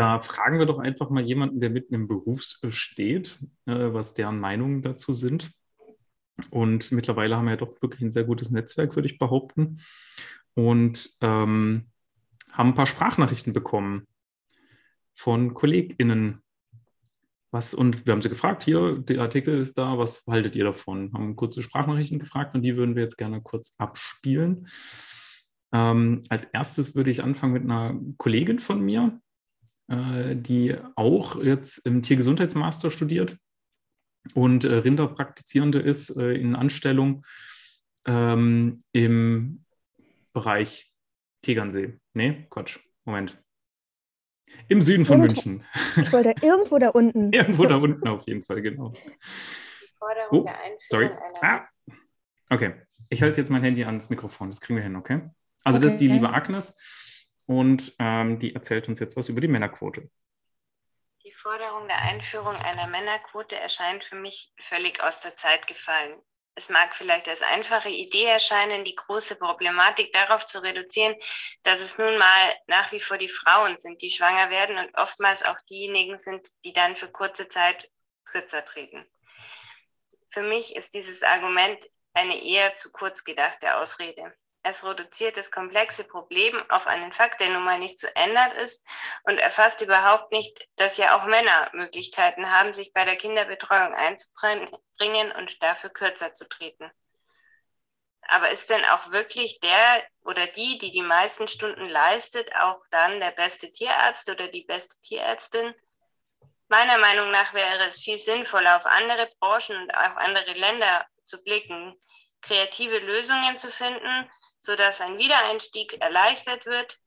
da fragen wir doch einfach mal jemanden, der mitten im Beruf steht, äh, was deren Meinungen dazu sind. Und mittlerweile haben wir ja doch wirklich ein sehr gutes Netzwerk, würde ich behaupten. Und ähm, haben ein paar Sprachnachrichten bekommen von KollegInnen. Was, und wir haben sie gefragt, hier, der Artikel ist da, was haltet ihr davon? Haben kurze Sprachnachrichten gefragt und die würden wir jetzt gerne kurz abspielen. Ähm, als erstes würde ich anfangen mit einer Kollegin von mir, die auch jetzt im Tiergesundheitsmaster studiert und äh, Rinderpraktizierende ist äh, in Anstellung ähm, im Bereich Tegernsee. Nee, Quatsch, Moment. Im Süden von irgendwo, München. Ich wollte irgendwo da unten. *laughs* irgendwo da unten auf jeden Fall, genau. Forderung oh, sorry. Ah. Okay, ich halte jetzt mein Handy ans Mikrofon, das kriegen wir hin, okay? Also okay, das ist die okay. liebe Agnes und ähm, die erzählt uns jetzt was über die Männerquote. Die Forderung der Einführung einer Männerquote erscheint für mich völlig aus der Zeit gefallen. Es mag vielleicht als einfache Idee erscheinen, die große Problematik darauf zu reduzieren, dass es nun mal nach wie vor die Frauen sind, die schwanger werden und oftmals auch diejenigen sind, die dann für kurze Zeit kürzer treten. Für mich ist dieses Argument eine eher zu kurz gedachte Ausrede. Es reduziert das komplexe Problem auf einen Fakt, der nun mal nicht zu ändern ist und erfasst überhaupt nicht, dass ja auch Männer Möglichkeiten haben, sich bei der Kinderbetreuung einzubringen und dafür kürzer zu treten. Aber ist denn auch wirklich der oder die, die die meisten Stunden leistet, auch dann der beste Tierarzt oder die beste Tierärztin? Meiner Meinung nach wäre es viel sinnvoller, auf andere Branchen und auch andere Länder zu blicken, kreative Lösungen zu finden, sodass ein Wiedereinstieg erleichtert wird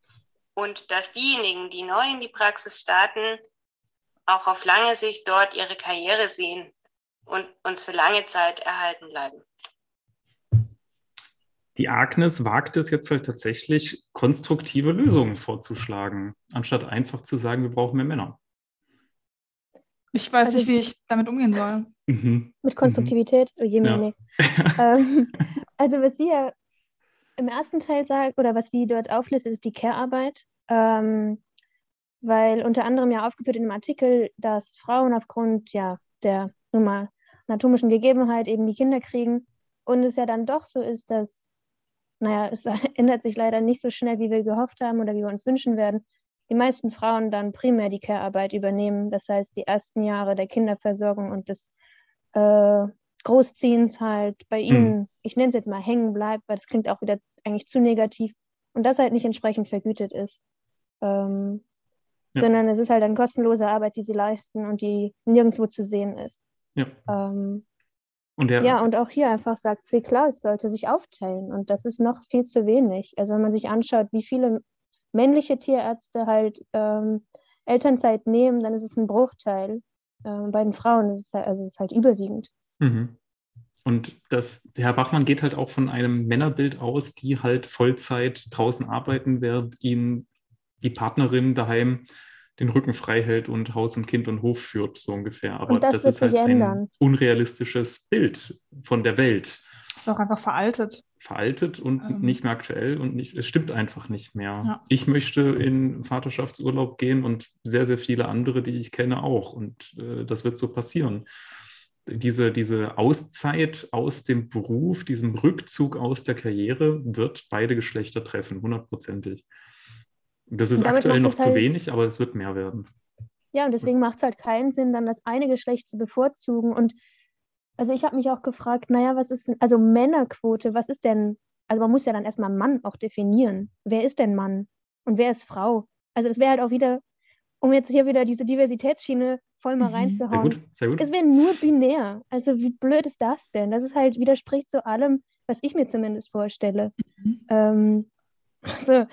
und dass diejenigen, die neu in die Praxis starten, auch auf lange Sicht dort ihre Karriere sehen und uns für lange Zeit erhalten bleiben. Die Agnes wagt es jetzt halt tatsächlich, konstruktive Lösungen vorzuschlagen, anstatt einfach zu sagen, wir brauchen mehr Männer. Ich weiß also, nicht, wie ich damit umgehen soll. Mhm. Mit Konstruktivität? Mhm. Oh je, ja. nee. *laughs* ähm, also was sie ja im ersten Teil sagt, oder was sie dort auflistet, ist die Care-Arbeit. Ähm, weil unter anderem ja aufgeführt in dem Artikel, dass Frauen aufgrund ja, der nun mal anatomischen Gegebenheit eben die Kinder kriegen. Und es ja dann doch so ist, dass, naja, es *laughs* ändert sich leider nicht so schnell, wie wir gehofft haben oder wie wir uns wünschen werden, die meisten Frauen dann primär die Care-Arbeit übernehmen. Das heißt, die ersten Jahre der Kinderversorgung und des äh, Großziehens halt bei ihnen, mhm. ich nenne es jetzt mal hängen bleibt, weil das klingt auch wieder eigentlich zu negativ und das halt nicht entsprechend vergütet ist. Ähm, ja. Sondern es ist halt eine kostenlose Arbeit, die sie leisten und die nirgendwo zu sehen ist. Ja. Ähm, und der, ja, und auch hier einfach sagt sie, klar, es sollte sich aufteilen und das ist noch viel zu wenig. Also wenn man sich anschaut, wie viele männliche Tierärzte halt ähm, Elternzeit nehmen, dann ist es ein Bruchteil. Ähm, bei den Frauen ist es halt, also ist halt überwiegend. Mhm. Und das, Herr Bachmann geht halt auch von einem Männerbild aus, die halt Vollzeit draußen arbeiten, während ihnen die Partnerin daheim den Rücken frei hält und Haus und Kind und Hof führt, so ungefähr. Aber das, das ist halt ändern. ein unrealistisches Bild von der Welt. Ist auch einfach veraltet. Veraltet und ähm. nicht mehr aktuell und nicht, es stimmt einfach nicht mehr. Ja. Ich möchte in Vaterschaftsurlaub gehen und sehr, sehr viele andere, die ich kenne, auch. Und äh, das wird so passieren. Diese, diese Auszeit aus dem Beruf, diesem Rückzug aus der Karriere wird beide Geschlechter treffen, hundertprozentig. Das ist aktuell noch zu halt, wenig, aber es wird mehr werden. Ja, und deswegen macht es halt keinen Sinn, dann das eine Geschlecht zu bevorzugen und also ich habe mich auch gefragt, naja, was ist also Männerquote, was ist denn, also man muss ja dann erstmal Mann auch definieren. Wer ist denn Mann und wer ist Frau? Also es wäre halt auch wieder, um jetzt hier wieder diese Diversitätsschiene voll mal mhm. reinzuhauen. Sehr gut, sehr gut. Es wäre nur binär. Also wie blöd ist das denn? Das ist halt, widerspricht zu allem, was ich mir zumindest vorstelle. Mhm. Ähm, also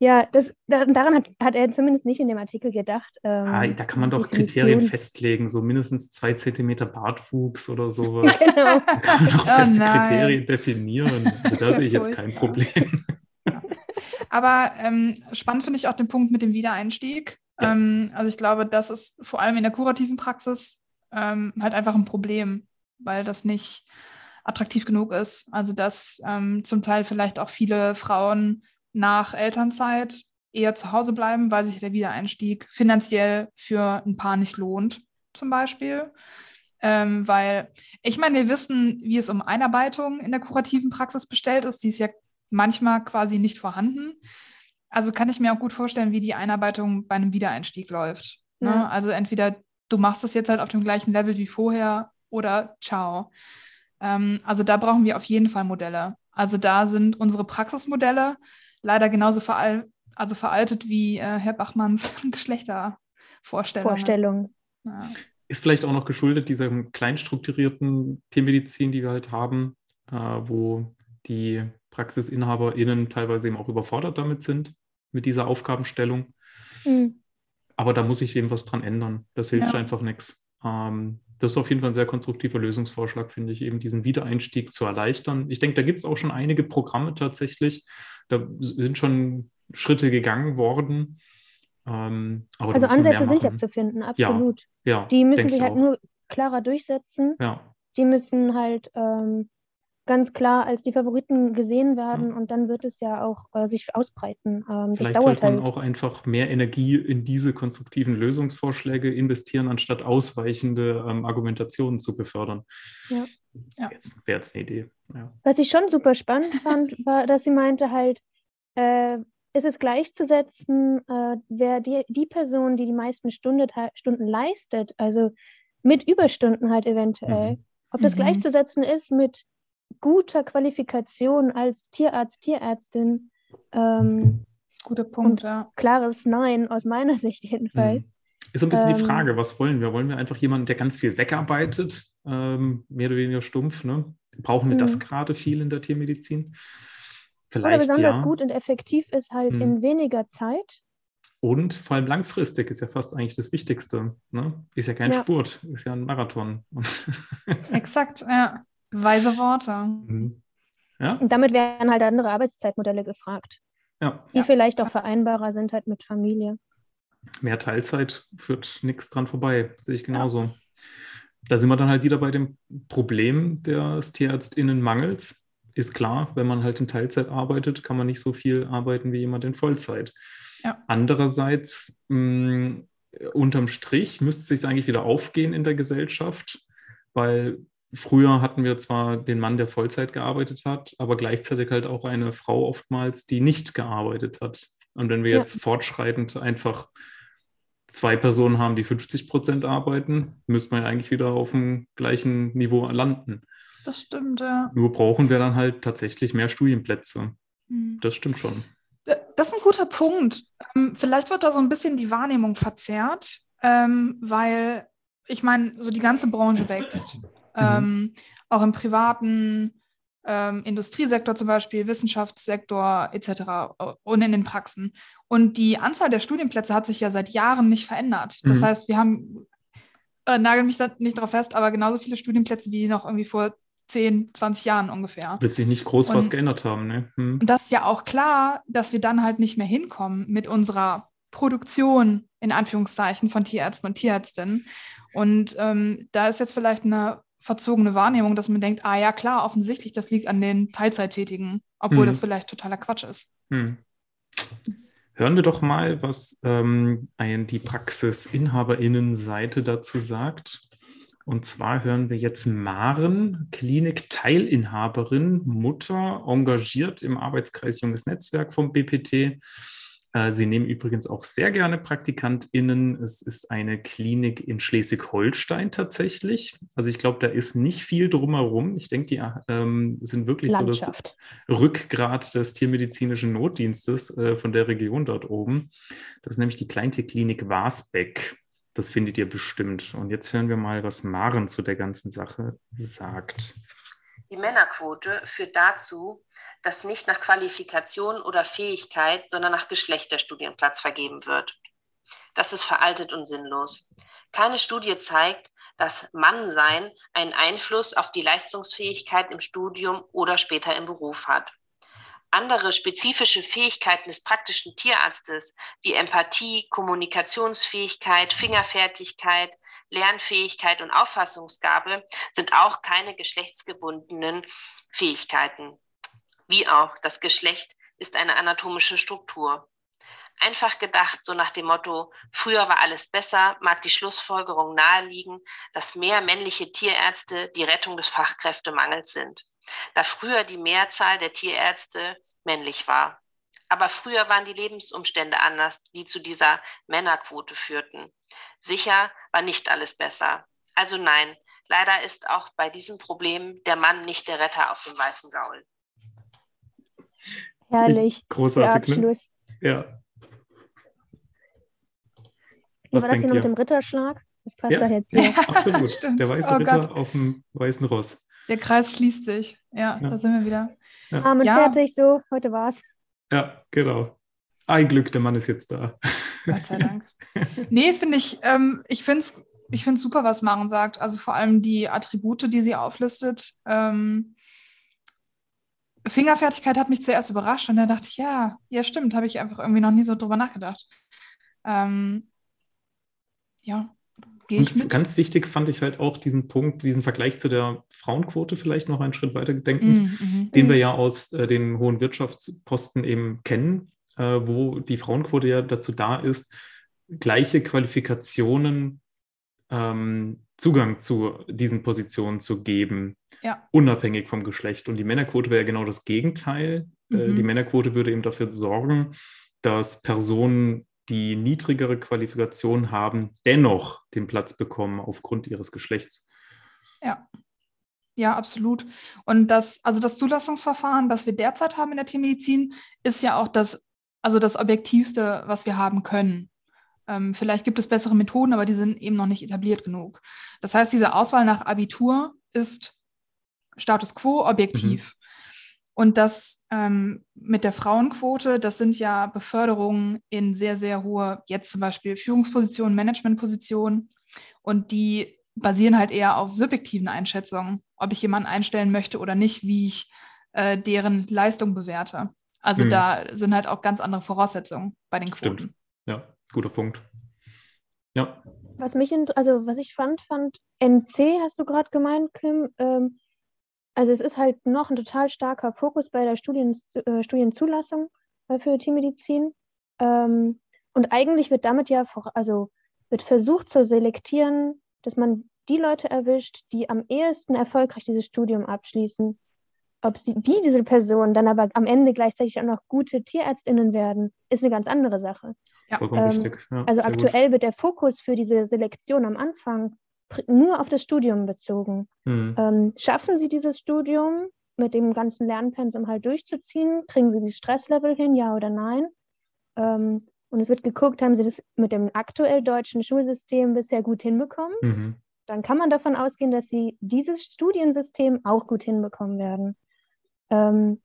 ja, das, daran hat, hat er zumindest nicht in dem Artikel gedacht. Ähm, ah, da kann man doch Kriterien festlegen, so mindestens zwei Zentimeter Bartwuchs oder sowas. *laughs* genau. Da kann man doch oh, feste nein. Kriterien definieren. *laughs* Also da sehe ich jetzt kein Problem. Aber ähm, spannend finde ich auch den Punkt mit dem Wiedereinstieg. Ähm, also ich glaube, das ist vor allem in der kurativen Praxis ähm, halt einfach ein Problem, weil das nicht attraktiv genug ist. Also dass ähm, zum Teil vielleicht auch viele Frauen nach Elternzeit eher zu Hause bleiben, weil sich der Wiedereinstieg finanziell für ein Paar nicht lohnt, zum Beispiel. Ähm, weil ich meine, wir wissen, wie es um Einarbeitung in der kurativen Praxis bestellt ist. Die ist ja manchmal quasi nicht vorhanden. Also kann ich mir auch gut vorstellen, wie die Einarbeitung bei einem Wiedereinstieg läuft. Ne? Ja. Also entweder du machst das jetzt halt auf dem gleichen Level wie vorher oder ciao. Ähm, also da brauchen wir auf jeden Fall Modelle. Also da sind unsere Praxismodelle leider genauso veral also veraltet wie äh, Herr Bachmanns *laughs* Geschlechtervorstellung. Vorstellung. Ja. Ist vielleicht auch noch geschuldet dieser kleinstrukturierten Tiermedizin, die wir halt haben, äh, wo die PraxisinhaberInnen teilweise eben auch überfordert damit sind, mit dieser Aufgabenstellung. Mhm. Aber da muss sich eben was dran ändern. Das hilft ja. einfach nichts. Ähm, das ist auf jeden Fall ein sehr konstruktiver Lösungsvorschlag, finde ich, eben diesen Wiedereinstieg zu erleichtern. Ich denke, da gibt es auch schon einige Programme tatsächlich. Da sind schon Schritte gegangen worden. Ähm, also Ansätze sind ja zu finden, absolut. Ja, ja die müssen sich halt auch. nur klarer durchsetzen. Ja. Die müssen halt ähm, ganz klar als die Favoriten gesehen werden ja. und dann wird es ja auch äh, sich ausbreiten. Ähm, Vielleicht sollte man halt. auch einfach mehr Energie in diese konstruktiven Lösungsvorschläge investieren, anstatt ausweichende ähm, Argumentationen zu befördern. Ja. ja. Jetzt wäre jetzt eine Idee. Ja. Was ich schon super spannend fand, *laughs* war, dass sie meinte halt, äh, ist es gleichzusetzen, äh, wer die, die Person, die die meisten Stunde, Stunden leistet, also mit Überstunden halt eventuell, mhm. ob das mhm. gleichzusetzen ist mit guter Qualifikation als Tierarzt, Tierärztin. Ähm, Guter Punkt, ja. Klares Nein, aus meiner *laughs* Sicht jedenfalls. Mhm. Ist so ein bisschen ähm, die Frage, was wollen wir? Wollen wir einfach jemanden, der ganz viel wegarbeitet, ähm, mehr oder weniger stumpf? Ne? Brauchen wir das mhm. gerade viel in der Tiermedizin? Vielleicht, oder besonders ja. gut und effektiv ist halt mhm. in weniger Zeit. Und vor allem langfristig ist ja fast eigentlich das Wichtigste. Ne? Ist ja kein ja. Spurt, ist ja ein Marathon. *laughs* Exakt, ja. Weise Worte. Mhm. Ja? Und damit werden halt andere Arbeitszeitmodelle gefragt. Ja. Die ja. vielleicht auch vereinbarer sind halt mit Familie. mehr Teilzeit führt nichts dran vorbei, sehe ich genauso. Ja. Da sind wir dann halt wieder bei dem Problem des TierärztInnenmangels. Ist klar, wenn man halt in Teilzeit arbeitet, kann man nicht so viel arbeiten wie jemand in Vollzeit. Ja. Andererseits, mh, unterm Strich müsste es sich eigentlich wieder aufgehen in der Gesellschaft, weil früher hatten wir zwar den Mann, der Vollzeit gearbeitet hat, aber gleichzeitig halt auch eine Frau oftmals, die nicht gearbeitet hat. Und wenn wir ja. jetzt fortschreitend einfach zwei Personen haben, die 50 Prozent arbeiten, müsste man ja eigentlich wieder auf dem gleichen Niveau landen. Das stimmt, ja. Nur brauchen wir dann halt tatsächlich mehr Studienplätze. Mhm. Das stimmt schon. Das ist ein guter Punkt. Ähm, vielleicht wird da so ein bisschen die Wahrnehmung verzerrt, ähm, weil ich meine, so die ganze Branche wächst. Mhm. Ähm, auch im privaten ähm, Industriesektor zum Beispiel, Wissenschaftssektor etc. und in den Praxen. Und die Anzahl der Studienplätze hat sich ja seit Jahren nicht verändert. Das mhm. heißt, wir haben, äh, nagel mich da nicht darauf fest, aber genauso viele Studienplätze wie noch irgendwie vor 10, 20 Jahren ungefähr. Wird sich nicht groß und, was geändert haben, ne? Hm. Und das ist ja auch klar, dass wir dann halt nicht mehr hinkommen mit unserer Produktion in Anführungszeichen von Tierärzten und Tierärztinnen. Und ähm, da ist jetzt vielleicht eine verzogene Wahrnehmung, dass man denkt, ah ja klar, offensichtlich, das liegt an den Teilzeittätigen, obwohl hm. das vielleicht totaler Quatsch ist. Hm. Hören wir doch mal, was ähm, die Praxisinhaberinnenseite dazu sagt. Und zwar hören wir jetzt Maren, Klinik-Teilinhaberin, Mutter, engagiert im Arbeitskreis Junges Netzwerk vom BPT. Äh, sie nehmen übrigens auch sehr gerne PraktikantInnen. Es ist eine Klinik in Schleswig-Holstein tatsächlich. Also ich glaube, da ist nicht viel drumherum. Ich denke, die ähm, sind wirklich Landschaft. so das Rückgrat des tiermedizinischen Notdienstes äh, von der Region dort oben. Das ist nämlich die Kleintierklinik Wasbeck. Das findet ihr bestimmt. Und jetzt hören wir mal, was Maren zu der ganzen Sache sagt. Die Männerquote führt dazu, dass nicht nach Qualifikation oder Fähigkeit, sondern nach Geschlecht der Studienplatz vergeben wird. Das ist veraltet und sinnlos. Keine Studie zeigt, dass Mannsein einen Einfluss auf die Leistungsfähigkeit im Studium oder später im Beruf hat andere spezifische Fähigkeiten des praktischen Tierarztes wie Empathie, Kommunikationsfähigkeit, Fingerfertigkeit, Lernfähigkeit und Auffassungsgabe sind auch keine geschlechtsgebundenen Fähigkeiten. Wie auch das Geschlecht ist eine anatomische Struktur. Einfach gedacht, so nach dem Motto, früher war alles besser, mag die Schlussfolgerung naheliegen, dass mehr männliche Tierärzte die Rettung des Fachkräftemangels sind da früher die Mehrzahl der Tierärzte männlich war. Aber früher waren die Lebensumstände anders, die zu dieser Männerquote führten. Sicher war nicht alles besser. Also nein, leider ist auch bei diesem Problem der Mann nicht der Retter auf dem weißen Gaul. Herrlich. Großartig. Abschluss. Ne? Ja. Wie war das hier noch mit dem Ritterschlag? Das passt ja, doch jetzt hier. Absolut. *laughs* der weiße oh Ritter Gott. auf dem weißen Ross. Der Kreis schließt sich. Ja, ja. da sind wir wieder. Ja. Arm und ja. fertig, so, heute war's. Ja, genau. Ein Glück, der Mann ist jetzt da. Gott sei Dank. *laughs* nee, finde ich, ähm, ich finde es ich find's super, was Maren sagt. Also vor allem die Attribute, die sie auflistet. Ähm, Fingerfertigkeit hat mich zuerst überrascht und dann dachte ich, ja, ja, stimmt, habe ich einfach irgendwie noch nie so drüber nachgedacht. Ähm, ja, Gehe ich mit. Ganz wichtig fand ich halt auch diesen Punkt, diesen Vergleich zu der Frauenquote vielleicht noch einen Schritt weiter gedenkend, mm, mhm. den wir ja aus äh, den hohen Wirtschaftsposten eben kennen, äh, wo die Frauenquote ja dazu da ist, gleiche Qualifikationen ähm, Zugang zu diesen Positionen zu geben, ja. unabhängig vom Geschlecht. Und die Männerquote wäre ja genau das Gegenteil. Äh, mhm. Äh, die Männerquote würde eben dafür sorgen, dass Personen die niedrigere Qualifikation haben, dennoch den Platz bekommen aufgrund ihres Geschlechts. Ja. Ja, absolut. Und das, also das Zulassungsverfahren, das wir derzeit haben in der Tiermedizin, ist ja auch das, also das Objektivste, was wir haben können. Ähm, vielleicht gibt es bessere Methoden, aber die sind eben noch nicht etabliert genug. Das heißt, diese Auswahl nach Abitur ist Status quo objektiv. Mhm. Und das ähm, mit der Frauenquote, das sind ja Beförderungen in sehr, sehr hohe, jetzt zum Beispiel Führungspositionen, Managementpositionen. Und die basieren halt eher auf subjektiven Einschätzungen, ob ich jemanden einstellen möchte oder nicht, wie ich äh, deren Leistung bewerte. Also mhm. da sind halt auch ganz andere Voraussetzungen bei den Quoten. Stimmt. Ja, guter Punkt. Ja. Was mich, also was ich fand, fand NC, hast du gerade gemeint, Kim. Ähm, also es ist halt noch ein total starker Fokus bei der Studien, äh, Studienzulassung äh, für Tiermedizin. Ähm, und eigentlich wird damit ja, vor, also wird versucht zu selektieren, dass man die Leute erwischt, die am ehesten erfolgreich dieses Studium abschließen. Ob sie, die, diese Personen dann aber am Ende gleichzeitig auch noch gute TierärztInnen werden, ist eine ganz andere Sache. Ja. Vollkommen ähm, richtig. Ja, also aktuell gut. wird der Fokus für diese Selektion am Anfang nur auf das Studium bezogen. Mhm. Ähm, schaffen Sie dieses Studium mit dem ganzen Lernpensum halt durchzuziehen? Kriegen Sie dieses Stresslevel hin, ja oder nein? Ähm, und es wird geguckt, haben Sie das mit dem aktuell deutschen Schulsystem bisher gut hinbekommen? Mhm. Dann kann man davon ausgehen, dass Sie dieses Studiensystem auch gut hinbekommen werden. Ähm,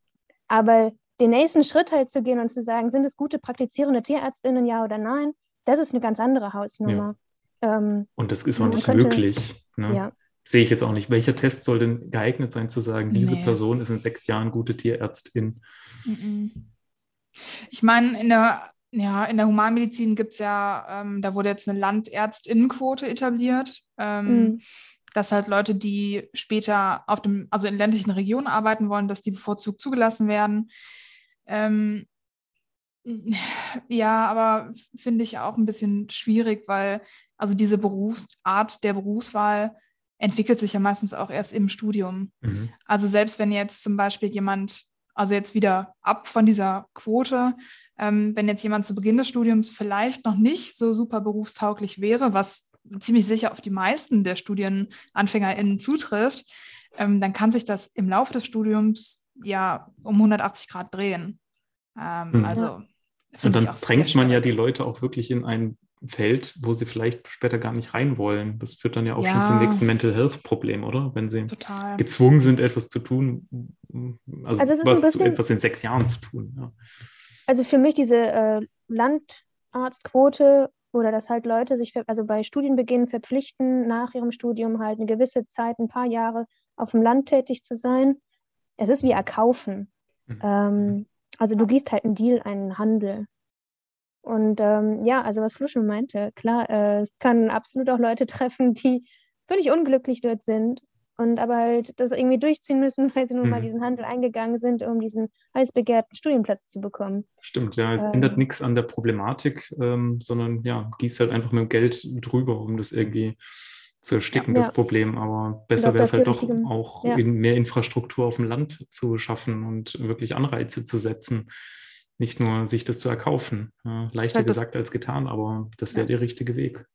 aber den nächsten Schritt halt zu gehen und zu sagen, sind es gute praktizierende Tierärztinnen, ja oder nein, das ist eine ganz andere Hausnummer. Ja. Ähm, und das ist auch nicht könnte, möglich. Ne? Ja. Sehe ich jetzt auch nicht. Welcher Test soll denn geeignet sein, zu sagen, diese nee. Person ist in sechs Jahren gute Tierärztin? Ich meine, in der, ja, in der Humanmedizin gibt es ja, ähm, da wurde jetzt eine Landärztinnenquote etabliert. Ähm, mhm dass halt Leute, die später auf dem, also in ländlichen Regionen arbeiten wollen, dass die bevorzugt zugelassen werden. Ähm, ja, aber finde ich auch ein bisschen schwierig, weil also diese Berufsart der Berufswahl entwickelt sich ja meistens auch erst im Studium. Mhm. Also selbst wenn jetzt zum Beispiel jemand, also jetzt wieder ab von dieser Quote, ähm, wenn jetzt jemand zu Beginn des Studiums vielleicht noch nicht so super berufstauglich wäre, was ziemlich sicher auf die meisten der StudienanfängerInnen zutrifft, ähm, dann kann sich das im Laufe des Studiums ja um 180 Grad drehen. Ähm, mhm. Also und dann drängt man ja die Leute auch wirklich in ein Feld, wo sie vielleicht später gar nicht rein wollen. Das führt dann ja auch ja. schon zum nächsten Mental Health Problem, oder? Wenn sie Total. gezwungen sind, etwas zu tun, also, also was bisschen, etwas in sechs Jahren zu tun. Ja. Also für mich diese äh, Landarztquote oder dass halt Leute sich, also bei Studienbeginn verpflichten, nach ihrem Studium halt eine gewisse Zeit, ein paar Jahre auf dem Land tätig zu sein. Es ist wie erkaufen. Mhm. Ähm, also du gießt halt einen Deal, einen Handel. Und ähm, ja, also was Flu schon meinte, klar, äh, es kann absolut auch Leute *laughs* treffen, die völlig unglücklich dort sind und aber halt das irgendwie durchziehen müssen, weil sie nun mhm. mal diesen Handel eingegangen sind, um diesen heiß begehrten Studienplatz zu bekommen. Stimmt, ja, es ähm, ändert nichts an der Problematik, ähm, sondern ja, gießt halt einfach mit dem Geld drüber, um das irgendwie zu ersticken, ja, das ja. Problem. Aber besser wäre es halt doch auch ja. in mehr Infrastruktur auf dem Land zu schaffen und wirklich Anreize zu setzen. Nicht nur sich das zu erkaufen. leichter halt gesagt als getan, aber das wäre der richtige Weg.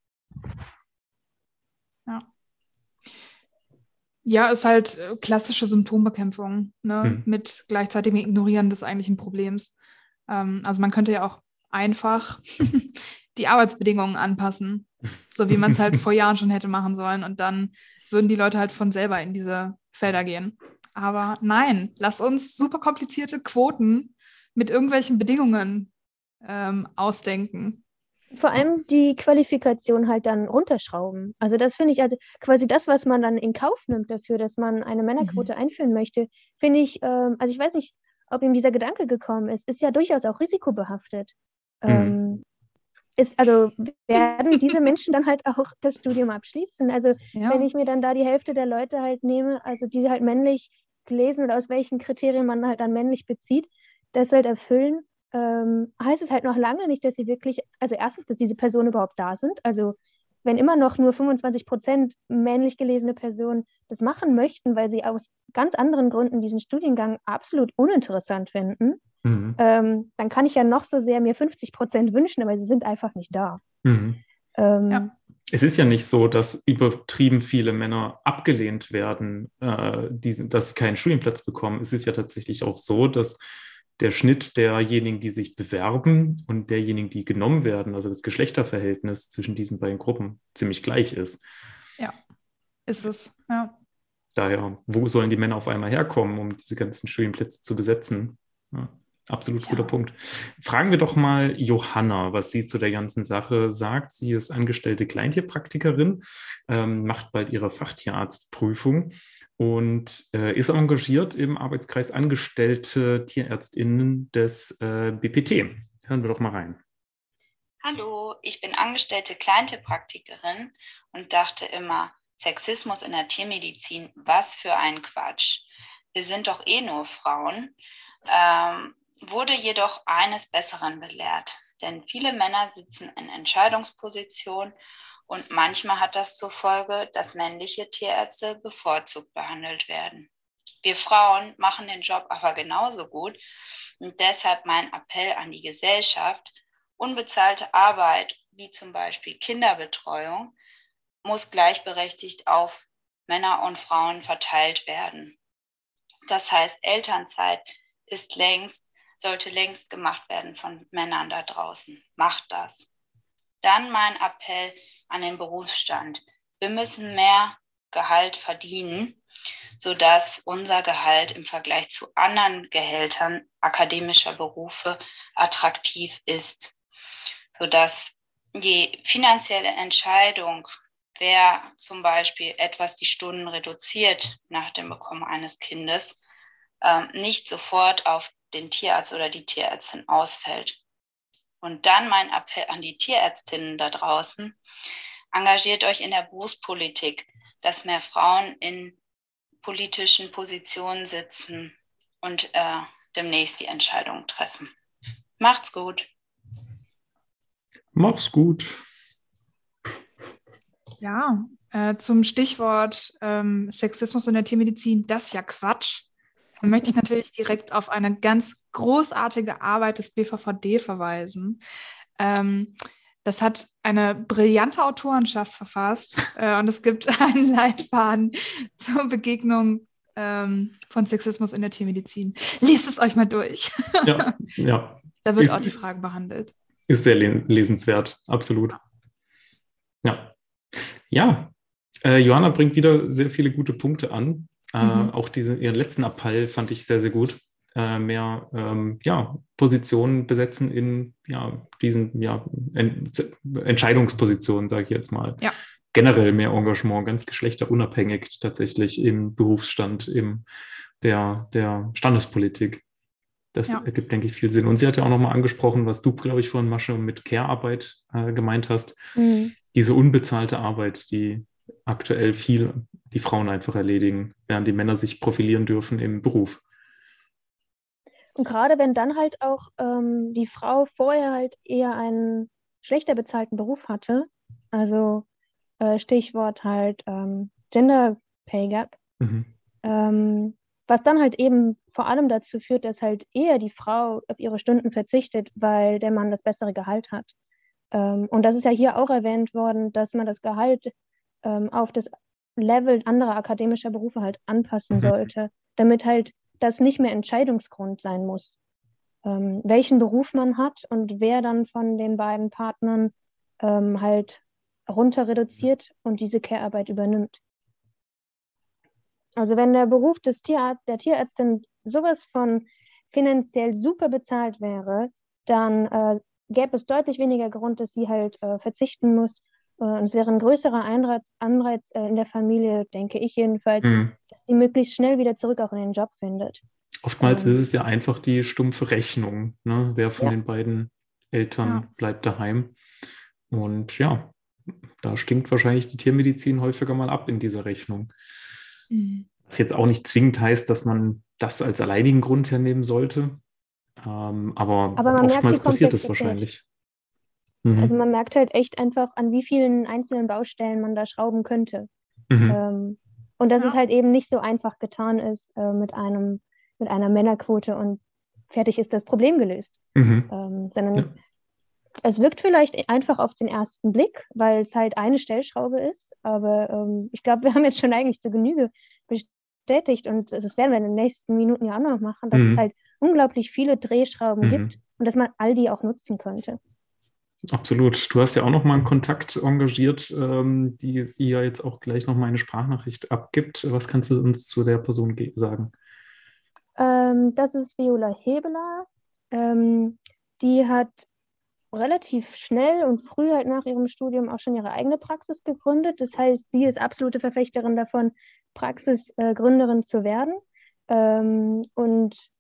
Ja. Ja, ist halt äh, klassische Symptombekämpfung ne? Hm. mit gleichzeitigem Ignorieren des eigentlichen Problems. Ähm, also man könnte ja auch einfach *laughs* die Arbeitsbedingungen anpassen, so wie man es halt *laughs* vor Jahren schon hätte machen sollen. Und dann würden die Leute halt von selber in diese Felder gehen. Aber nein, lass uns super komplizierte Quoten mit irgendwelchen Bedingungen ähm, ausdenken. Vor allem die Qualifikation halt dann runterschrauben. Also das finde ich, also quasi das, was man dann in Kauf nimmt dafür, dass man eine Männerquote mhm. einführen möchte, finde ich, ähm, also ich weiß nicht, ob ihm dieser Gedanke gekommen ist, ist ja durchaus auch risikobehaftet. Mhm. Ähm, ist, also werden diese Menschen dann halt auch das Studium abschließen? Also ja. wenn ich mir dann da die Hälfte der Leute halt nehme, also die halt männlich gelesen oder aus welchen Kriterien man halt dann männlich bezieht, das halt erfüllen, ähm, heißt es halt noch lange nicht, dass sie wirklich, also erstens, dass diese Personen überhaupt da sind. Also wenn immer noch nur 25 Prozent männlich gelesene Personen das machen möchten, weil sie aus ganz anderen Gründen diesen Studiengang absolut uninteressant finden, mhm. ähm, dann kann ich ja noch so sehr mir 50 Prozent wünschen, aber sie sind einfach nicht da. Mhm. Ähm, ja. Es ist ja nicht so, dass übertrieben viele Männer abgelehnt werden, äh, die, dass sie keinen Studienplatz bekommen. Es ist ja tatsächlich auch so, dass der Schnitt derjenigen, die sich bewerben und derjenigen, die genommen werden, also das Geschlechterverhältnis zwischen diesen beiden Gruppen ziemlich gleich ist. Ja, ist es, ja. Daher, wo sollen die Männer auf einmal herkommen, um diese ganzen Studienplätze zu besetzen? Ja, absolut ja. guter Punkt. Fragen wir doch mal Johanna, was sie zu der ganzen Sache sagt. Sie ist angestellte Kleintierpraktikerin, ähm, macht bald ihre Fachtierarztprüfung und äh, ist engagiert im Arbeitskreis Angestellte Tierärztinnen des äh, BPT. Hören wir doch mal rein. Hallo, ich bin angestellte Kleintierpraktikerin und dachte immer, Sexismus in der Tiermedizin, was für ein Quatsch. Wir sind doch eh nur Frauen. Ähm, wurde jedoch eines Besseren belehrt, denn viele Männer sitzen in Entscheidungspositionen und manchmal hat das zur Folge, dass männliche Tierärzte bevorzugt behandelt werden. Wir Frauen machen den Job aber genauso gut und deshalb mein Appell an die Gesellschaft, Unbezahlte Arbeit, wie zum Beispiel Kinderbetreuung, muss gleichberechtigt auf Männer und Frauen verteilt werden. Das heißt, Elternzeit ist längst, sollte längst gemacht werden von Männern da draußen. Macht das. Dann mein Appell an den Berufsstand. Wir müssen mehr Gehalt verdienen, sodass unser Gehalt im Vergleich zu anderen Gehältern akademischer Berufe attraktiv ist sodass die finanzielle Entscheidung, wer zum Beispiel etwas die Stunden reduziert nach dem Bekommen eines Kindes, ähm, nicht sofort auf den Tierarzt oder die Tierärztin ausfällt. Und dann mein Appell an die Tierärztinnen da draußen, engagiert euch in der Berufspolitik, dass mehr Frauen in politischen Positionen sitzen und äh, demnächst die Entscheidung treffen. Macht's gut. Mach's gut. Ja, äh, zum Stichwort ähm, Sexismus in der Tiermedizin, das ist ja Quatsch. Dann möchte ich natürlich direkt auf eine ganz großartige Arbeit des BVVD verweisen. Ähm, das hat eine brillante Autorenschaft verfasst *laughs* äh, und es gibt *laughs* einen Leitfaden zur Begegnung ähm, von Sexismus in der Tiermedizin. Lest es euch mal durch. Ja, ja. *laughs* da wird ich, auch die Frage behandelt. Ist sehr lesenswert, absolut. Ja. Ja, äh, Johanna bringt wieder sehr viele gute Punkte an. Äh, mhm. Auch diese, ihren letzten Appell fand ich sehr, sehr gut. Äh, mehr ähm, ja, Positionen besetzen in ja, diesen ja, en Entscheidungspositionen, sage ich jetzt mal. Ja. Generell mehr Engagement, ganz geschlechterunabhängig tatsächlich im Berufsstand, im der, der Standespolitik. Das ja. ergibt, denke ich, viel Sinn. Und sie hat ja auch nochmal angesprochen, was du, glaube ich, vorhin, Masche, mit Care-Arbeit äh, gemeint hast. Mhm. Diese unbezahlte Arbeit, die aktuell viel die Frauen einfach erledigen, während die Männer sich profilieren dürfen im Beruf. Und gerade wenn dann halt auch ähm, die Frau vorher halt eher einen schlechter bezahlten Beruf hatte, also äh, Stichwort halt ähm, Gender Pay Gap, mhm. ähm, was dann halt eben vor allem dazu führt, dass halt eher die Frau auf ihre Stunden verzichtet, weil der Mann das bessere Gehalt hat. Ähm, und das ist ja hier auch erwähnt worden, dass man das Gehalt ähm, auf das Level anderer akademischer Berufe halt anpassen mhm. sollte, damit halt das nicht mehr Entscheidungsgrund sein muss, ähm, welchen Beruf man hat und wer dann von den beiden Partnern ähm, halt runter reduziert und diese Care-Arbeit übernimmt. Also wenn der Beruf des Tierarzt, der Tierärztin sowas von finanziell super bezahlt wäre, dann äh, gäbe es deutlich weniger Grund, dass sie halt äh, verzichten muss. Äh, und es wäre ein größerer Einreiz, Anreiz äh, in der Familie, denke ich jedenfalls, mhm. dass sie möglichst schnell wieder zurück auch in den Job findet. Oftmals ähm, ist es ja einfach die stumpfe Rechnung. Ne? Wer von ja. den beiden Eltern ja. bleibt daheim? Und ja, da stinkt wahrscheinlich die Tiermedizin häufiger mal ab in dieser Rechnung. Mhm. Was jetzt auch nicht zwingend heißt, dass man das als alleinigen Grund hernehmen sollte. Ähm, aber, aber oftmals passiert es wahrscheinlich. Mhm. Also man merkt halt echt einfach, an wie vielen einzelnen Baustellen man da schrauben könnte. Mhm. Ähm, und dass ja. es halt eben nicht so einfach getan ist äh, mit einem, mit einer Männerquote und fertig ist das Problem gelöst. Mhm. Ähm, sondern ja es wirkt vielleicht einfach auf den ersten Blick, weil es halt eine Stellschraube ist, aber ähm, ich glaube, wir haben jetzt schon eigentlich zu Genüge bestätigt und das werden wir in den nächsten Minuten ja auch noch machen, dass mhm. es halt unglaublich viele Drehschrauben mhm. gibt und dass man all die auch nutzen könnte. Absolut. Du hast ja auch noch mal einen Kontakt engagiert, ähm, die sie ja jetzt auch gleich noch mal eine Sprachnachricht abgibt. Was kannst du uns zu der Person sagen? Ähm, das ist Viola Hebeler. Ähm, die hat relativ schnell und früh halt nach ihrem Studium auch schon ihre eigene Praxis gegründet. Das heißt, sie ist absolute Verfechterin davon, Praxisgründerin äh, zu werden. Ähm, und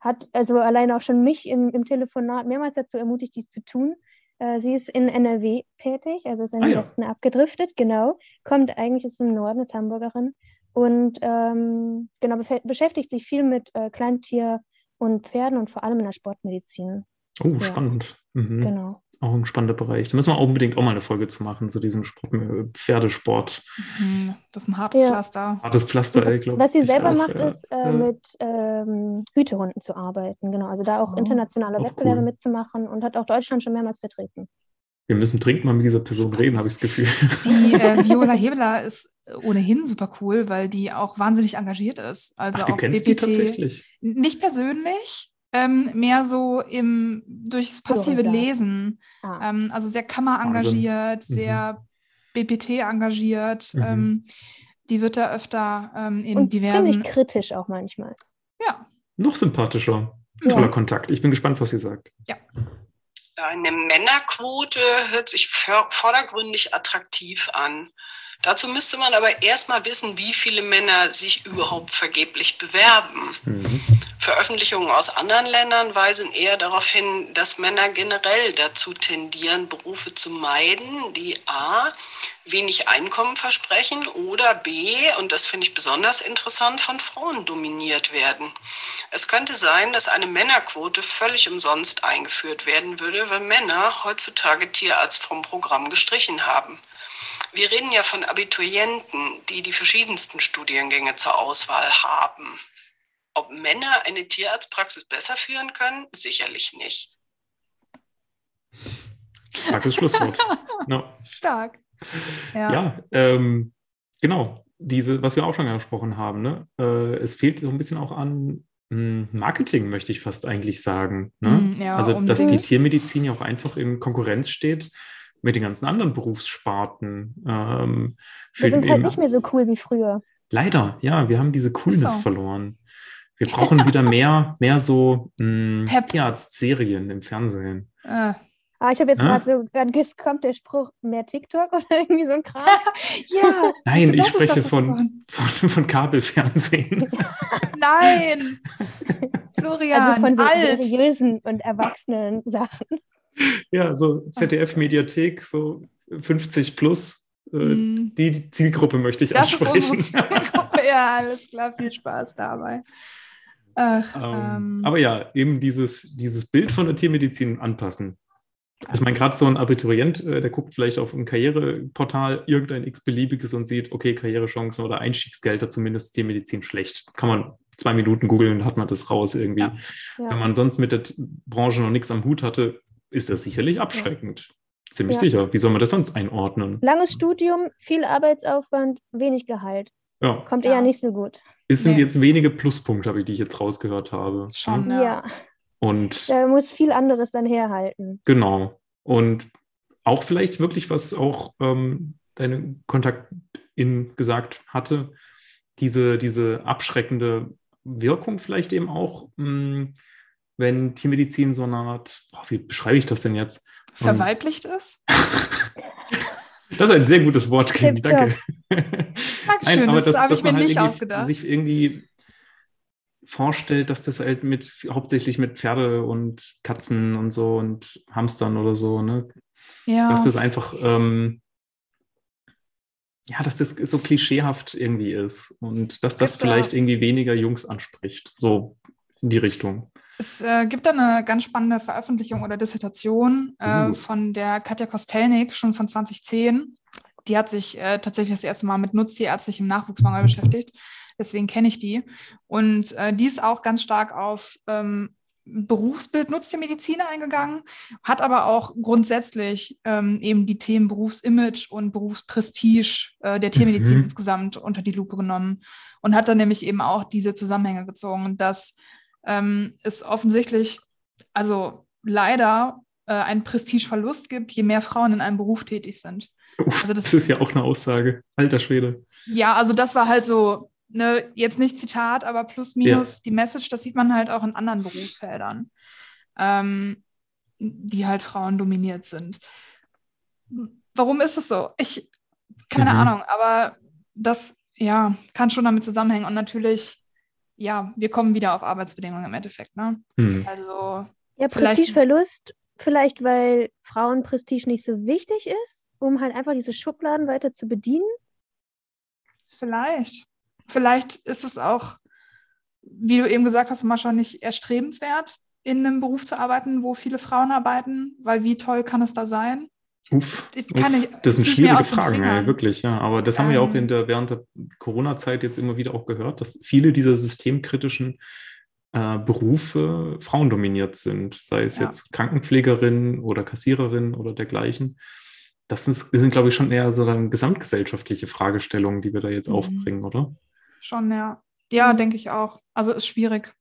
hat also allein auch schon mich im, im Telefonat mehrmals dazu ermutigt, dies zu tun. Äh, sie ist in NRW tätig, also ist in Ah, den ja. Westen abgedriftet, genau. Kommt eigentlich aus dem Norden, ist Hamburgerin. Und ähm, genau, beschäftigt sich viel mit äh, Kleintier und Pferden und vor allem in der Sportmedizin. Oh, Ja. spannend. Mhm. Genau. Auch ein spannender Bereich. Da müssen wir auch unbedingt auch mal eine Folge zu machen, zu diesem Sport, äh, Pferdesport. Hm, das ist ein hartes Ja. Pflaster. Hartes Pflaster, ich glaube. was sie selber macht, ja. ist äh, Ja. mit ähm, Hütehunden zu arbeiten. Genau, also da auch Oh, internationale auch Wettbewerbe cool. mitzumachen und hat auch Deutschland schon mehrmals vertreten. Wir müssen dringend mal mit dieser Person reden, habe ich das Gefühl. Die äh, *laughs* Viola Hebeler ist ohnehin super cool, weil die auch wahnsinnig engagiert ist. Also Ach, du auch kennst die BPT. tatsächlich? Nicht persönlich, ähm, mehr so im durchs passive Hörensagen. Lesen. Ah, Ähm, also sehr Kammer Wahnsinn. sehr BPT engagiert. Mhm. Ähm, die wird da öfter ähm, in und diversen. ziemlich kritisch auch manchmal. Ja, Noch sympathischer. Ja. Toller Kontakt. Ich bin gespannt, was sie sagt. Eine Männerquote hört sich vor- vordergründig attraktiv an. Dazu müsste man aber erstmal wissen, wie viele Männer sich überhaupt vergeblich bewerben. Mhm. Veröffentlichungen aus anderen Ländern weisen eher darauf hin, dass Männer generell dazu tendieren, Berufe zu meiden, die a. wenig Einkommen versprechen oder b. und das finde ich besonders interessant, von Frauen dominiert werden. Es könnte sein, dass eine Männerquote völlig umsonst eingeführt werden würde, weil Männer heutzutage Tierarzt vom Programm gestrichen haben. Wir reden ja von Abiturienten, die die verschiedensten Studiengänge zur Auswahl haben. Ob Männer eine Tierarztpraxis besser führen können? Sicherlich nicht. Starkes Schlusswort. *laughs* No. stark. Ja. Ja, ähm, genau. Diese, was wir auch schon angesprochen haben, ne? Äh, es fehlt so ein bisschen auch an mh, Marketing, möchte ich fast eigentlich sagen. Ne? Mm, ja, also, dass die unbedingt. Tiermedizin ja auch einfach in Konkurrenz steht mit den ganzen anderen Berufssparten. Ähm, Wir sind halt nicht mehr so cool wie früher. Leider, ja, wir haben diese Coolness so. verloren. Wir brauchen wieder mehr, mehr so. Tierarzt-Serien im Fernsehen. Äh, Ah, ich habe jetzt Ah. gerade so, gerade ges- kommt der Spruch, mehr TikTok oder *laughs* irgendwie so ein Kram. *laughs* ja, *laughs* Nein, ich das ist spreche das, von-. Von, von Kabelfernsehen. Nein! Florian, Also von so alt! seriösen und erwachsenen Sachen. *laughs* ja, so ZDF-Mediathek, so 50 plus. Äh, Mm, die, Zielgruppe möchte ich Das ist unsere ansprechen. Zielgruppe. Ja, alles klar, viel *laughs* Spaß dabei. Ach, ähm, ähm, aber ja, eben dieses, dieses Bild von der Tiermedizin anpassen. Ich meine, gerade so ein Abiturient, äh, der guckt vielleicht auf ein Karriereportal irgendein x-beliebiges und sieht, okay, Karrierechancen oder Einstiegsgelder, zumindest Tiermedizin schlecht. Kann man zwei Minuten googeln, hat man das raus irgendwie. Ja. Ja. Wenn man sonst mit der Branche noch nichts am Hut hatte, ist das sicherlich abschreckend. Ziemlich Ja. sicher. Wie soll man das sonst einordnen? Langes Studium, viel Arbeitsaufwand, wenig Gehalt. Ja, Kommt Ja. eher nicht so gut. es sind Nee. jetzt wenige Pluspunkte, habe ich, die ich jetzt rausgehört habe. Schon. Ja? Ja. Ja, Und da muss viel anderes dann herhalten. Genau. Und auch vielleicht wirklich, was auch ähm, deine Kontaktin gesagt hatte, diese, diese abschreckende Wirkung vielleicht eben auch, mh, wenn Tiermedizin so eine Art, boah, wie beschreibe ich das denn jetzt? Ein- Verweiblicht ist? *laughs* Das ist ein sehr gutes Wort, Kim, danke. Dankeschön, das habe ich mir man nicht ausgedacht. sich irgendwie vorstellt, dass das halt mit hauptsächlich mit Pferde und Katzen und so und Hamstern oder so, ne, Ja. dass das einfach, ähm, ja, dass das so klischeehaft irgendwie ist und dass das vielleicht irgendwie weniger Jungs anspricht, so in die Richtung. Es äh, gibt da eine ganz spannende Veröffentlichung oder Dissertation äh, Uh. von der Katja Kostelnik, schon von 2010. Die hat sich äh, tatsächlich das erste Mal mit nutztierärztlichem Nachwuchsmangel beschäftigt. Deswegen kenne ich die. Und äh, die ist auch ganz stark auf ähm, Berufsbild Nutztiermedizin eingegangen, hat aber auch grundsätzlich ähm, eben die Themen Berufsimage und Berufsprestige äh, der Tiermedizin Mhm. insgesamt unter die Lupe genommen und hat dann nämlich eben auch diese Zusammenhänge gezogen, dass ähm, es offensichtlich, also leider, äh, einen Prestigeverlust gibt, je mehr Frauen in einem Beruf tätig sind. Uff, Also das- das, ist ja auch eine Aussage. Alter Schwede. Ja, also das war halt so, ne, jetzt nicht Zitat, aber plus minus die Message, das sieht man halt auch in anderen Berufsfeldern, ähm, die halt Frauen dominiert sind. Warum ist es so? Ich, keine Mhm. Ahnung, aber das, ja, kann schon damit zusammenhängen und natürlich, ja, wir kommen wieder auf Arbeitsbedingungen im Endeffekt, ne? Hm. Also, Ja, Prestigeverlust vielleicht, weil Frauenprestige nicht so wichtig ist, um halt einfach diese Schubladen weiter zu bedienen? Vielleicht. Vielleicht ist es auch, wie du eben gesagt hast, Mascha, nicht erstrebenswert, in einem Beruf zu arbeiten, wo viele Frauen arbeiten, weil wie toll kann es da sein? Uff, uff, das sind schwierige Fragen, ja, wirklich, ja. Aber das haben ähm, wir auch ähm. in der, während der Corona-Zeit jetzt immer wieder auch gehört, dass viele dieser systemkritischen äh, Berufe frauendominiert sind, sei es ja. jetzt Krankenpflegerin oder Kassiererin oder dergleichen. Das, ist, sind, glaube ich, schon eher so dann gesamtgesellschaftliche Fragestellungen, die wir da jetzt mhm. aufbringen, oder? Schon, ja. Ja, denke ich auch. Also ist schwierig.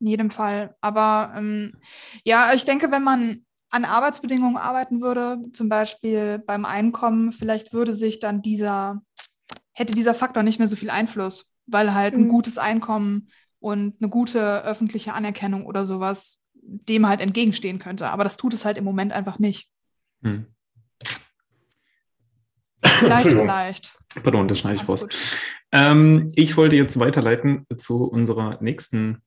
In jedem Fall. Aber ähm, ja, ich denke, wenn man an Arbeitsbedingungen arbeiten würde, zum Beispiel beim Einkommen, vielleicht würde sich dann dieser, hätte dieser Faktor nicht mehr so viel Einfluss, weil halt ein mhm. gutes Einkommen und eine gute öffentliche Anerkennung oder sowas dem halt entgegenstehen könnte. Aber das tut es halt im Moment einfach nicht. Hm. Vielleicht, vielleicht. Pardon, das schneide ich raus. Ähm, ich wollte jetzt weiterleiten zu unserer nächsten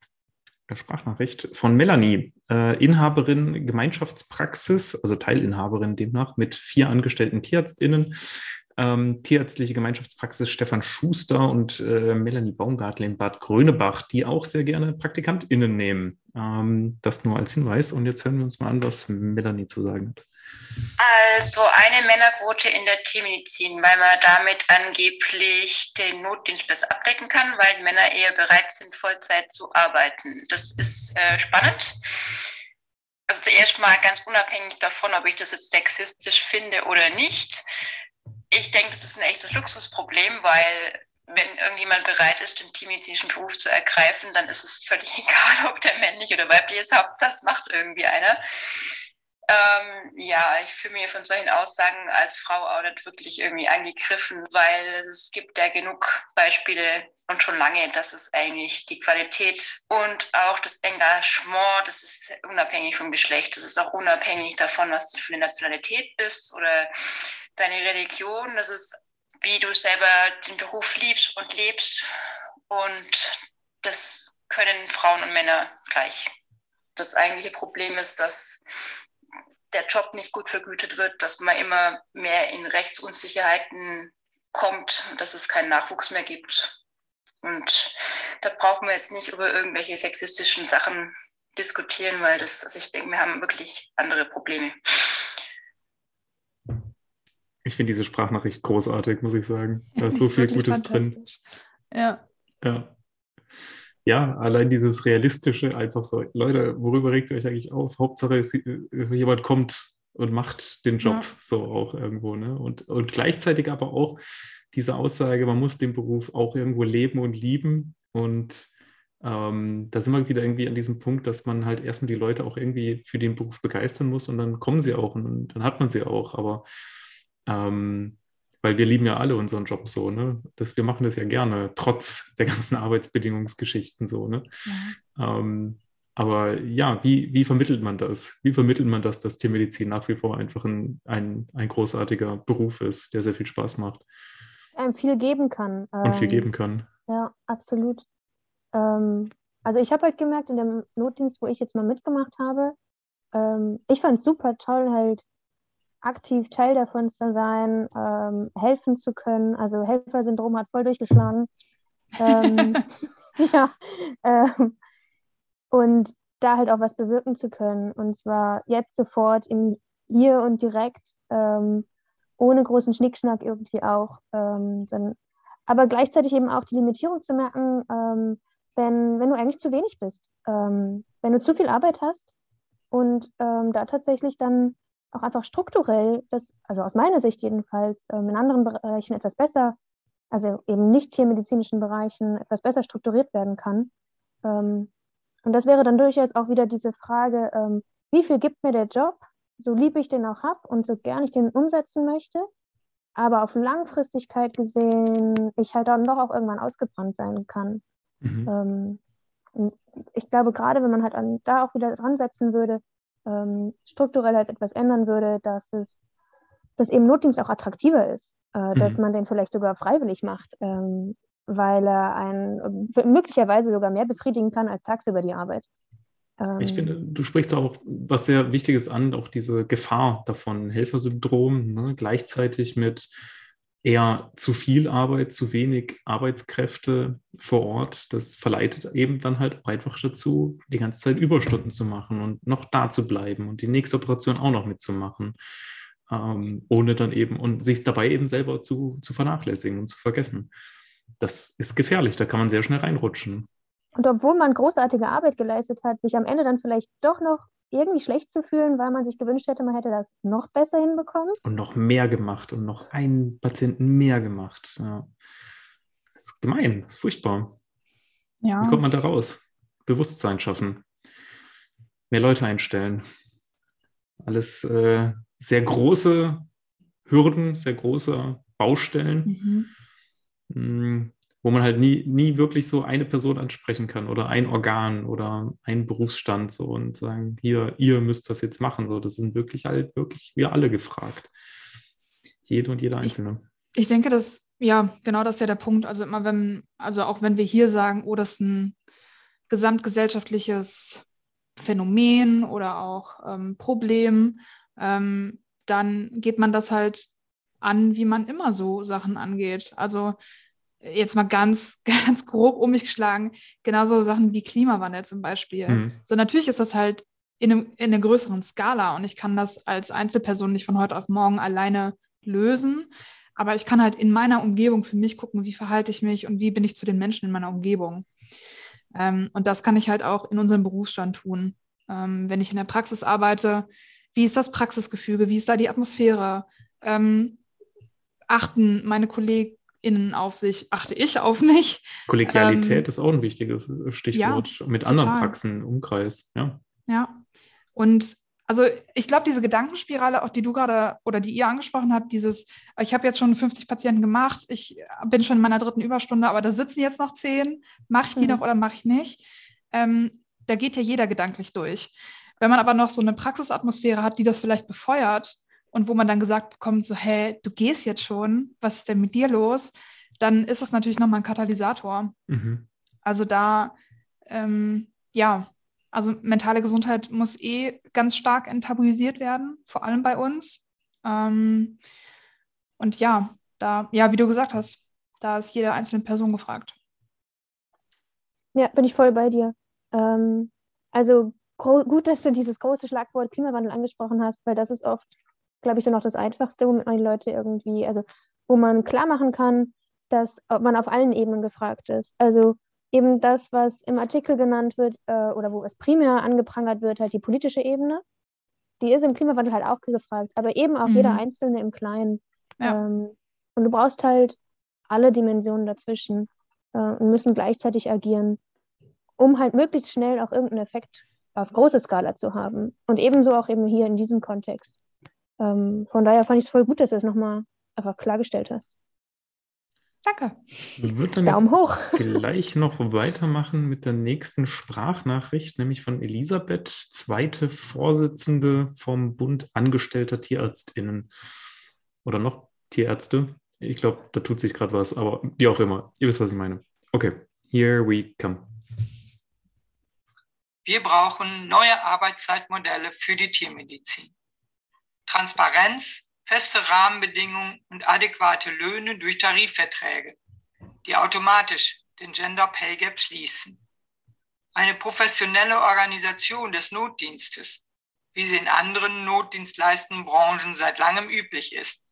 Sprachnachricht von Melanie, äh, Inhaberin Gemeinschaftspraxis, also Teilinhaberin demnach, mit vier angestellten TierärztInnen. Ähm, Tierärztliche Gemeinschaftspraxis Stefan Schuster und äh, Melanie Baumgartl in Bad Grönebach, die auch sehr gerne PraktikantInnen nehmen. Ähm, das nur als Hinweis. Und jetzt hören wir uns mal an, was Melanie zu sagen hat. Also eine Männerquote in der Tiermedizin, weil man damit angeblich den Notdienst besser abdecken kann, weil Männer eher bereit sind, Vollzeit zu arbeiten. Das ist äh, spannend. Also zuerst mal ganz unabhängig davon, ob ich das jetzt sexistisch finde oder nicht. Ich denke, das ist ein echtes Luxusproblem, weil wenn irgendjemand bereit ist, den tiermedizinischen Beruf zu ergreifen, dann ist es völlig *laughs* egal, ob der männlich oder weiblich ist. Hauptsache, es macht irgendwie einer. Ähm, ja, ich fühle mir von solchen Aussagen als Frau auch nicht wirklich irgendwie angegriffen, weil es gibt ja genug Beispiele und schon lange, dass es eigentlich die Qualität und auch das Engagement, das ist unabhängig vom Geschlecht, das ist auch unabhängig davon, was du für eine Nationalität bist oder deine Religion, das ist, wie du selber den Beruf liebst und lebst und das können Frauen und Männer gleich. Das eigentliche Problem ist, dass der Job nicht gut vergütet wird, dass man immer mehr in Rechtsunsicherheiten kommt, dass es keinen Nachwuchs mehr gibt. Und da brauchen wir jetzt nicht über irgendwelche sexistischen Sachen diskutieren, weil das, also ich denke, wir haben wirklich andere Probleme. Ich finde diese Sprachnachricht großartig, muss ich sagen. Da *laughs* ist so viel Gutes drin. Ja. Ja ja, allein dieses realistische, einfach so, Leute, worüber regt ihr euch eigentlich auf? Hauptsache, es, äh, jemand kommt und macht den Job ja. so auch irgendwo. Ne? Und, und gleichzeitig aber auch diese Aussage, man muss den Beruf auch irgendwo leben und lieben. Und ähm, da sind wir wieder irgendwie an diesem Punkt, dass man halt erstmal die Leute auch irgendwie für den Beruf begeistern muss und dann kommen sie auch und dann hat man sie auch. Aber ähm, weil wir lieben ja alle unseren Job so, ne? Das, wir machen das ja gerne, trotz der ganzen *laughs* Arbeitsbedingungsgeschichten so, ne? Ja. Ähm, aber ja, wie, wie vermittelt man das? Wie vermittelt man das, dass Tiermedizin nach wie vor einfach ein, ein, ein großartiger Beruf ist, der sehr viel Spaß macht? Einem viel geben kann. Und viel ähm, geben kann. Ja, absolut. Ähm, also ich habe halt gemerkt, in dem Notdienst, wo ich jetzt mal mitgemacht habe, ähm, ich fand es super toll, halt aktiv Teil davon zu sein, ähm, helfen zu können. Also Helfersyndrom hat voll durchgeschlagen. ähm, *laughs* *laughs* ja, ähm, und da halt auch was bewirken zu können. Und zwar jetzt sofort im Hier und direkt, ähm, ohne großen Schnickschnack irgendwie auch. Ähm, dann, aber gleichzeitig eben auch die Limitierung zu merken, ähm, wenn, wenn du eigentlich zu wenig bist. wenn du zu viel Arbeit hast und da tatsächlich dann auch einfach strukturell, das, also aus meiner Sicht jedenfalls, ähm, in anderen Bereichen etwas besser, also eben nicht tiermedizinischen Bereichen, etwas besser strukturiert werden kann. Ähm, und das wäre dann durchaus auch wieder diese Frage, ähm, wie viel gibt mir der Job, so lieb ich den auch habe und so gern ich den umsetzen möchte, aber auf Langfristigkeit gesehen, ich halt dann doch auch irgendwann ausgebrannt sein kann. Mhm. ich glaube, gerade wenn man halt an, da auch wieder dran setzen würde, ähm, strukturell halt etwas ändern würde, dass es, dass eben Notdienst auch attraktiver ist, äh, mhm. dass man den vielleicht sogar freiwillig macht, ähm, weil er einen möglicherweise sogar mehr befriedigen kann als tagsüber die Arbeit. Ähm, Ich finde, du sprichst auch was sehr Wichtiges an, auch diese Gefahr davon, Helfersyndrom, ne? gleichzeitig mit eher zu viel Arbeit, zu wenig Arbeitskräfte vor Ort. Das verleitet eben dann halt einfach dazu, die ganze Zeit Überstunden zu machen und noch da zu bleiben und die nächste Operation auch noch mitzumachen, ähm, ohne dann eben und sich dabei eben selber zu, zu vernachlässigen und zu vergessen. Das ist gefährlich, da kann man sehr schnell reinrutschen. Und obwohl man großartige Arbeit geleistet hat, sich am Ende dann vielleicht doch noch irgendwie schlecht zu fühlen, weil man sich gewünscht hätte, man hätte das noch besser hinbekommen. Und noch mehr gemacht und noch einen Patienten mehr gemacht. Ja. Das ist gemein, das ist furchtbar. Ja. Wie kommt man da raus? Bewusstsein schaffen. Mehr Leute einstellen. Alles äh, sehr große Hürden, sehr große Baustellen, Mhm. Wo man halt nie, nie wirklich so eine Person ansprechen kann oder ein Organ oder einen Berufsstand so und sagen, hier, ihr müsst das jetzt machen. So, das sind wirklich halt wirklich wir alle gefragt. Jede und jeder Ich- Einzelne. Ich denke, dass, ja, genau das ist ja der Punkt. Also immer wenn, also auch wenn wir hier sagen, oh, das ist ein gesamtgesellschaftliches Phänomen oder auch ähm, Problem, ähm, dann geht man das halt an, wie man immer so Sachen angeht. Also jetzt mal ganz, *laughs* ganz grob um mich geschlagen, genauso Sachen wie Klimawandel zum Beispiel. Mhm. So natürlich ist das halt in, einem, in einer größeren Skala und ich kann das als Einzelperson nicht von heute auf morgen alleine lösen. Aber ich kann halt in meiner Umgebung für mich gucken, wie verhalte ich mich und wie bin ich zu den Menschen in meiner Umgebung. Ähm, und das kann ich halt auch in unserem Berufsstand tun. Ähm, wenn ich in der Praxis arbeite, wie ist das Praxisgefüge, wie ist da die Atmosphäre? Ähm, achten meine KollegInnen auf sich, achte ich auf mich? Kollegialität Ähm, ist auch ein wichtiges Stichwort. Mit anderen total. Praxen im Umkreis. Ja. Ja. Und also ich glaube, diese Gedankenspirale, auch die du gerade oder die ihr angesprochen habt, dieses, ich habe jetzt schon 50 Patienten gemacht, ich bin schon in meiner dritten Überstunde, aber da sitzen jetzt noch zehn, mache ich die Mhm. noch oder mache ich nicht? Ähm, da geht ja jeder gedanklich durch. Wenn man aber noch so eine Praxisatmosphäre hat, die das vielleicht befeuert und wo man dann gesagt bekommt, so, hey, du gehst jetzt schon, was ist denn mit dir los? Dann ist das natürlich nochmal ein Katalysator. Mhm. Also da, ähm, ja, also mentale Gesundheit muss eh ganz stark enttabuisiert werden, vor allem bei uns. Ähm, und ja, da, ja, wie du gesagt hast, da ist jede einzelne Person gefragt. Ja, bin ich voll bei dir. Ähm, also gut, dass du dieses große Schlagwort Klimawandel angesprochen hast, weil das ist oft, glaube ich, so noch das Einfachste, womit man die Leute irgendwie, also wo man klar machen kann, dass man auf allen Ebenen gefragt ist. Also eben das, was im Artikel genannt wird äh, oder wo es primär angeprangert wird, halt die politische Ebene, die ist im Klimawandel halt auch gefragt, aber eben auch jeder Mhm. Einzelne im Kleinen. Ja. Ähm, und du brauchst halt alle Dimensionen dazwischen äh, und müssen gleichzeitig agieren, um halt möglichst schnell auch irgendeinen Effekt auf große Skala zu haben. Und ebenso auch eben hier in diesem Kontext. Ähm, von daher fand ich es voll gut, dass du es nochmal einfach klargestellt hast. Danke. Ich würde dann Daumen jetzt hoch. *laughs* gleich noch weitermachen mit der nächsten Sprachnachricht, nämlich von Elisabeth, zweite Vorsitzende vom Bund Angestellter TierärztInnen. Oder noch Tierärzte. Ich glaube, da tut sich gerade was, aber wie auch immer. Ihr wisst, was ich meine. Okay, here we come. Wir brauchen neue Arbeitszeitmodelle für die Tiermedizin. Transparenz, feste Rahmenbedingungen und adäquate Löhne durch Tarifverträge, die automatisch den Gender Pay Gap schließen. Eine professionelle Organisation des Notdienstes, wie sie in anderen notdienstleistenden Branchen seit langem üblich ist,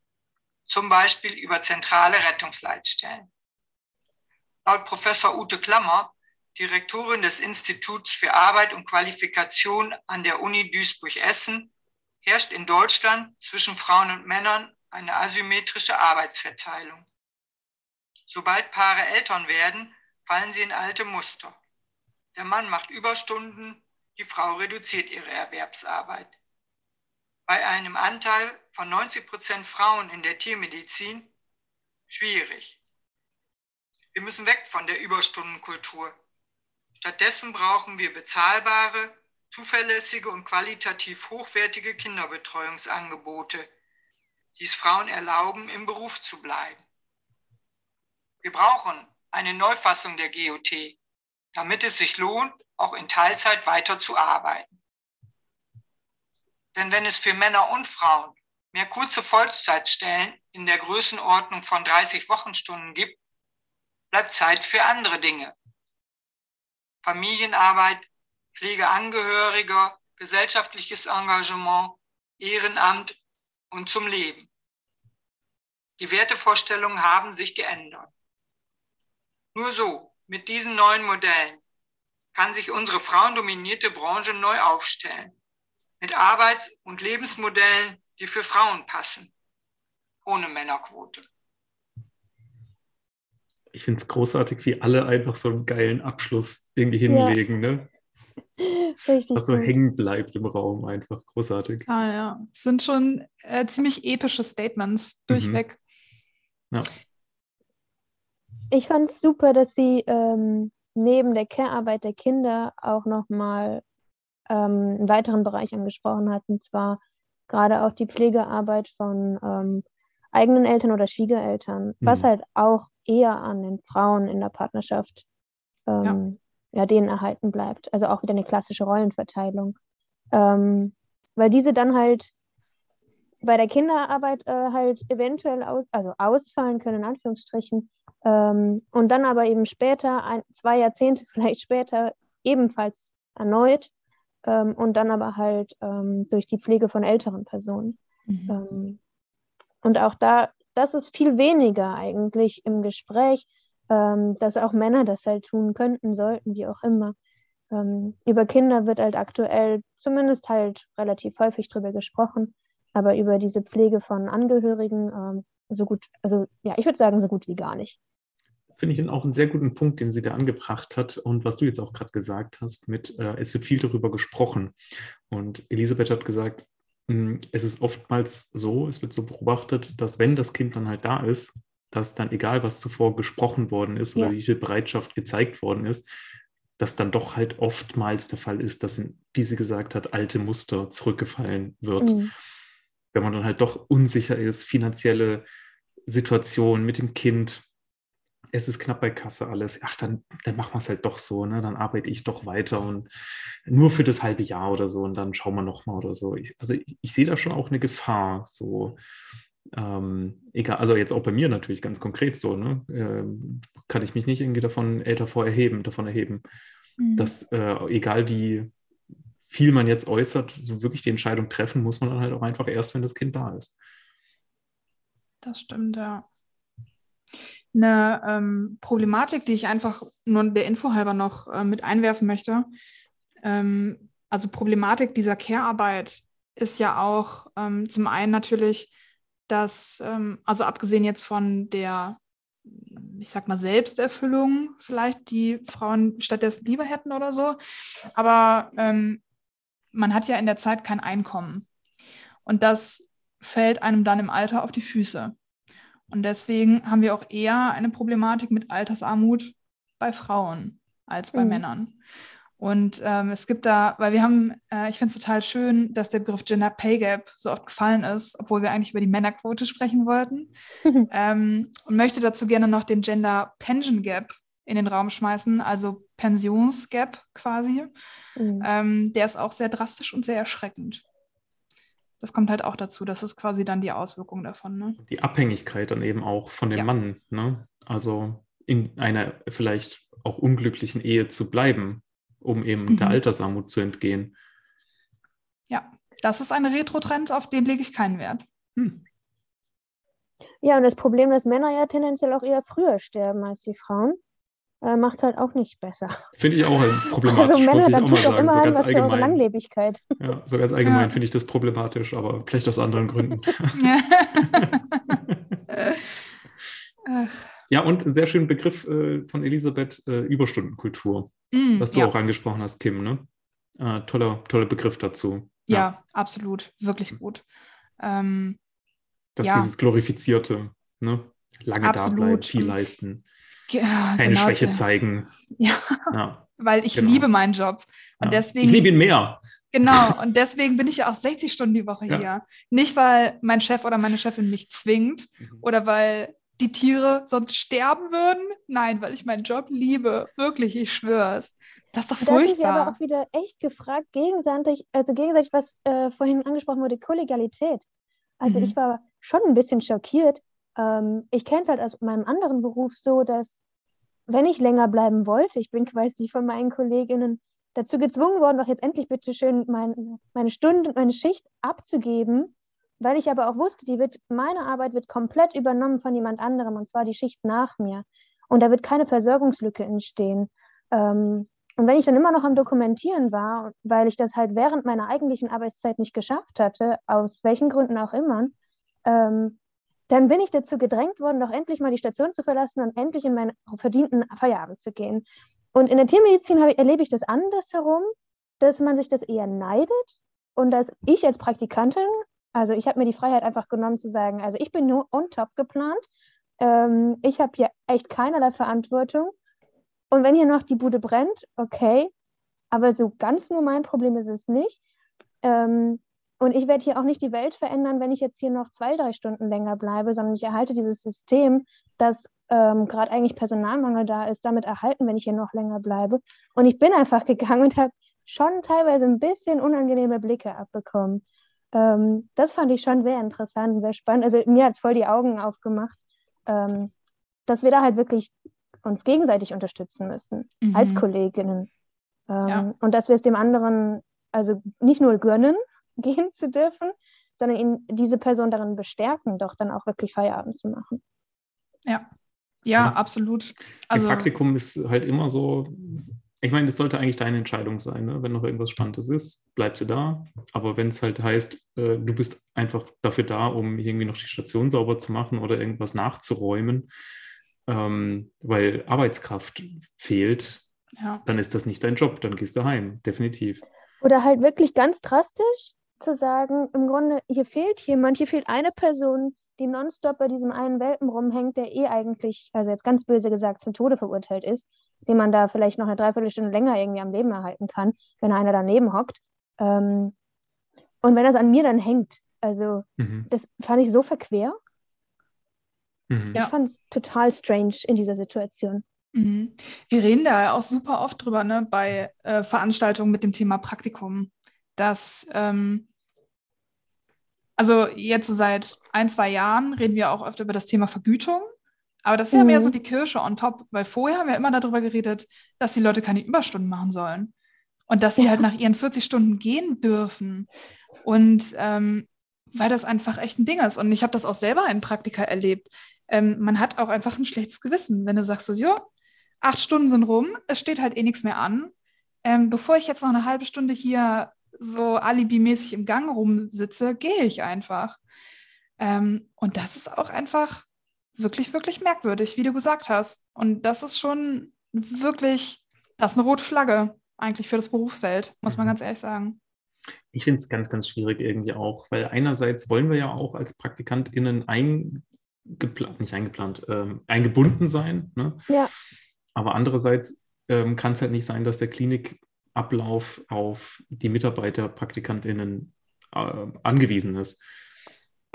zum Beispiel über zentrale Rettungsleitstellen. Laut Professor Ute Klammer Direktorin des Instituts für Arbeit und Qualifikation an der Uni Duisburg-Essen, herrscht in Deutschland zwischen Frauen und Männern eine asymmetrische Arbeitsverteilung. Sobald Paare Eltern werden, fallen sie in alte Muster. Der Mann macht Überstunden, die Frau reduziert ihre Erwerbsarbeit. Bei einem Anteil von 90 Prozent Frauen in der Tiermedizin schwierig. Wir müssen weg von der Überstundenkultur. Stattdessen brauchen wir bezahlbare, zuverlässige und qualitativ hochwertige Kinderbetreuungsangebote, die es Frauen erlauben, im Beruf zu bleiben. Wir brauchen eine Neufassung der GOT, damit es sich lohnt, auch in Teilzeit weiter zu arbeiten. Denn wenn es für Männer und Frauen mehr kurze Vollzeitstellen in der Größenordnung von 30 Wochenstunden gibt, bleibt Zeit für andere Dinge. Familienarbeit, Pflege Angehöriger, gesellschaftliches Engagement, Ehrenamt und zum Leben. Die Wertevorstellungen haben sich geändert. Nur so, mit diesen neuen Modellen, kann sich unsere frauendominierte Branche neu aufstellen. Mit Arbeits- und Lebensmodellen, die für Frauen passen. Ohne Männerquote. Ich finde es großartig, wie alle einfach so einen geilen Abschluss irgendwie hinlegen, ja. ne? Richtig. Was so hängen bleibt im Raum, einfach großartig. Ah, ja. Das sind schon äh, ziemlich epische Statements durchweg. Mhm. Ja. Ich fand es super, dass sie ähm, neben der Care-Arbeit der Kinder auch nochmal ähm, einen weiteren Bereich angesprochen hat, und zwar gerade auch die Pflegearbeit von ähm, eigenen Eltern oder Schwiegereltern, mhm. was halt auch eher an den Frauen in der Partnerschaft ähm, ja. denen erhalten bleibt. Also auch wieder eine klassische Rollenverteilung. Ähm, weil diese dann halt bei der Kinderarbeit äh, halt eventuell aus, also ausfallen können, in Anführungsstrichen, ähm, und dann aber eben später, ein, zwei Jahrzehnte *laughs* vielleicht später, ebenfalls erneut ähm, und dann aber halt ähm, durch die Pflege von älteren Personen. Mhm. Ähm, und auch da, das ist viel weniger eigentlich im Gespräch, ähm, dass auch Männer das halt tun könnten, sollten, wie auch immer. Ähm, über Kinder wird halt aktuell zumindest halt relativ häufig drüber gesprochen, aber über diese Pflege von Angehörigen so gut, also ja, ich würde sagen, so gut wie gar nicht finde ich auch einen sehr guten Punkt, den sie da angebracht hat und was du jetzt auch gerade gesagt hast, mit äh, es wird viel darüber gesprochen. Und Elisabeth hat gesagt, hm, es ist oftmals so, es wird so beobachtet, dass wenn das Kind dann halt da ist, dass dann egal, was zuvor gesprochen worden ist ja. oder wie viel Bereitschaft gezeigt worden ist, dass dann doch halt oftmals der Fall ist, dass, in, wie sie gesagt hat, alte Muster zurückgefallen wird. Mhm. Wenn man dann halt doch unsicher ist, finanzielle Situation mit dem Kind, es ist knapp bei Kasse alles, ach, dann, dann machen wir es halt doch so, ne? Dann arbeite ich doch weiter und nur für das halbe Jahr oder so und dann schauen wir nochmal oder so. Ich, also ich, ich, sehe da schon auch eine Gefahr, so. Ähm, egal, also jetzt auch bei mir natürlich ganz konkret so, ne? Ähm, kann ich mich nicht irgendwie davon älter äh, vor erheben, davon erheben, mhm. dass äh, egal wie viel man jetzt äußert, so wirklich die Entscheidung treffen muss man dann halt auch einfach erst, wenn das Kind da ist. Das stimmt, ja eine ähm, Problematik, die ich einfach nur der Info halber noch äh, mit einwerfen möchte. Ähm, also Problematik dieser Care-Arbeit ist ja auch ähm, zum einen natürlich, dass, ähm, also abgesehen jetzt von der, ich sag mal, Selbsterfüllung vielleicht, die Frauen stattdessen lieber hätten oder so, aber ähm, man hat ja in der Zeit kein Einkommen. Und das fällt einem dann im Alter auf die Füße. Und deswegen haben wir auch eher eine Problematik mit Altersarmut bei Frauen als bei mhm. Männern. Und ähm, es gibt da, weil wir haben, äh, ich finde es total schön, dass der Begriff Gender Pay Gap so oft gefallen ist, obwohl wir eigentlich über die Männerquote sprechen wollten. *laughs* ähm, und möchte dazu gerne noch den Gender Pension Gap in den Raum schmeißen, also Pensionsgap quasi. Mhm. Ähm, der ist auch sehr drastisch und sehr erschreckend. Das kommt halt auch dazu. Das ist quasi dann die Auswirkung davon. Ne? Die Abhängigkeit dann eben auch von dem ja. Mann. Ne? Also in einer vielleicht auch unglücklichen Ehe zu bleiben, um eben mhm. der Altersarmut zu entgehen. Ja, das ist ein Retro-Trend, auf den lege ich keinen Wert. Hm. Ja, und das Problem, dass Männer ja tendenziell auch eher früher sterben als die Frauen äh, macht es halt auch nicht besser. Finde ich auch *laughs* problematisch. Also Männer, dann tut doch immer so was allgemein. für eure Langlebigkeit. Ja, so ganz allgemein ja. finde ich das problematisch, aber vielleicht aus anderen Gründen. *laughs* *laughs* ja, und ein sehr schöner Begriff äh, von Elisabeth, äh, Überstundenkultur, mm, was du ja. auch angesprochen hast, Kim. Ne? Äh, toller, toller Begriff dazu. Ja, ja absolut, wirklich gut. Ähm, Dass dieses Glorifizierte, ne? lange absolut. da bleiben, viel leisten. Ja, keine genau, Schwäche zeigen. *laughs* Ja, ja. weil ich genau. liebe meinen Job. Und ja. deswegen, ich liebe ihn mehr. Genau, *laughs* und deswegen bin ich ja auch 60 Stunden die Woche hier. Nicht, weil mein Chef oder meine Chefin mich zwingt mhm. oder weil die Tiere sonst sterben würden? Nein, weil ich meinen Job liebe. Wirklich, ich schwör's. Das ist doch Da sind wir furchtbar. aber auch wieder echt gefragt, gegenseitig, also gegenseitig, was äh, vorhin angesprochen wurde, Kollegialität. Also Mhm. ich war schon ein bisschen schockiert. Ähm, ich kenne es halt aus meinem anderen Beruf so, dass wenn ich länger bleiben wollte, ich bin quasi von meinen Kolleginnen dazu gezwungen worden, doch jetzt endlich bitte schön mein, meine Stunde, meine Schicht abzugeben, weil ich aber auch wusste, die wird, meine Arbeit wird komplett übernommen von jemand anderem, und zwar die Schicht nach mir. Und da wird keine Versorgungslücke entstehen. Ähm, und wenn ich dann immer noch am Dokumentieren war, weil ich das halt während meiner eigentlichen Arbeitszeit nicht geschafft hatte, aus welchen Gründen auch immer, ähm, dann bin ich dazu gedrängt worden, doch endlich mal die Station zu verlassen und endlich in meinen verdienten Feierabend zu gehen. Und in der Tiermedizin ich, erlebe ich das andersherum, dass man sich das eher neidet und dass ich als Praktikantin, also ich habe mir die Freiheit einfach genommen zu sagen, also ich bin nur on top geplant, ähm, ich habe hier echt keinerlei Verantwortung und wenn hier noch die Bude brennt, okay, aber so ganz nur mein Problem ist es nicht. Ähm, und ich werde hier auch nicht die Welt verändern, wenn ich jetzt hier noch zwei, drei Stunden länger bleibe, sondern ich erhalte dieses System, dass ähm, gerade eigentlich Personalmangel da ist, damit erhalten, wenn ich hier noch länger bleibe. Und ich bin einfach gegangen und habe schon teilweise ein bisschen unangenehme Blicke abbekommen. Ähm, das fand ich schon sehr interessant und sehr spannend. Also mir hat es voll die Augen aufgemacht, ähm, dass wir da halt wirklich uns gegenseitig unterstützen müssen, Mhm. als Kolleginnen. Ähm, Ja. Und dass wir es dem anderen also nicht nur gönnen, *laughs* gehen zu dürfen, sondern ihn, diese Person darin bestärken, doch dann auch wirklich Feierabend zu machen. Ja, ja, Ja. absolut. Also, Praktikum ist halt immer so, ich meine, das sollte eigentlich deine Entscheidung sein. Ne? Wenn noch irgendwas Spannendes ist, bleibst du da. Aber wenn es halt heißt, äh, du bist einfach dafür da, um irgendwie noch die Station sauber zu machen oder irgendwas nachzuräumen, ähm, weil Arbeitskraft fehlt, ja. dann ist das nicht dein Job. Dann gehst du heim, definitiv. Oder halt wirklich ganz drastisch zu sagen, im Grunde, hier fehlt jemand, hier fehlt eine Person, die nonstop bei diesem einen Welpen rumhängt, der eh eigentlich, also jetzt ganz böse gesagt, zum Tode verurteilt ist, den man da vielleicht noch eine Dreiviertelstunde länger irgendwie am Leben erhalten kann, wenn einer daneben hockt. Ähm, und wenn das an mir dann hängt, also Mhm. das fand ich so verquer. Mhm. Ja. Ich fand es total strange in dieser Situation. Mhm. Wir reden da ja auch super oft drüber, ne, bei äh, Veranstaltungen mit dem Thema Praktikum, dass, ähm, also jetzt so seit ein, zwei Jahren reden wir auch öfter über das Thema Vergütung, aber das ist ja mehr so Mhm. die Kirsche on top, weil vorher haben wir immer darüber geredet, dass die Leute keine Überstunden machen sollen und dass sie Ja. halt nach ihren 40 Stunden gehen dürfen und ähm, weil das einfach echt ein Ding ist und ich habe das auch selber in Praktika erlebt. Ähm, man hat auch einfach ein schlechtes Gewissen, wenn du sagst so, ja, acht Stunden sind rum, es steht halt eh nichts mehr an. Ähm, bevor ich jetzt noch eine halbe Stunde hier so alibimäßig im Gang rumsitze, gehe ich einfach. Ähm, und das ist auch einfach wirklich, wirklich merkwürdig, wie du gesagt hast. Und das ist schon wirklich, das ist eine rote Flagge eigentlich für das Berufsfeld, muss man Mhm. ganz ehrlich sagen. Ich finde es ganz, ganz schwierig irgendwie auch, weil einerseits wollen wir ja auch als PraktikantInnen eingeplant, nicht eingeplant, ähm, eingebunden sein. Ne? Ja. Aber andererseits ähm, kann es halt nicht sein, dass der Klinikablauf auf die Mitarbeiter, PraktikantInnen äh, angewiesen ist.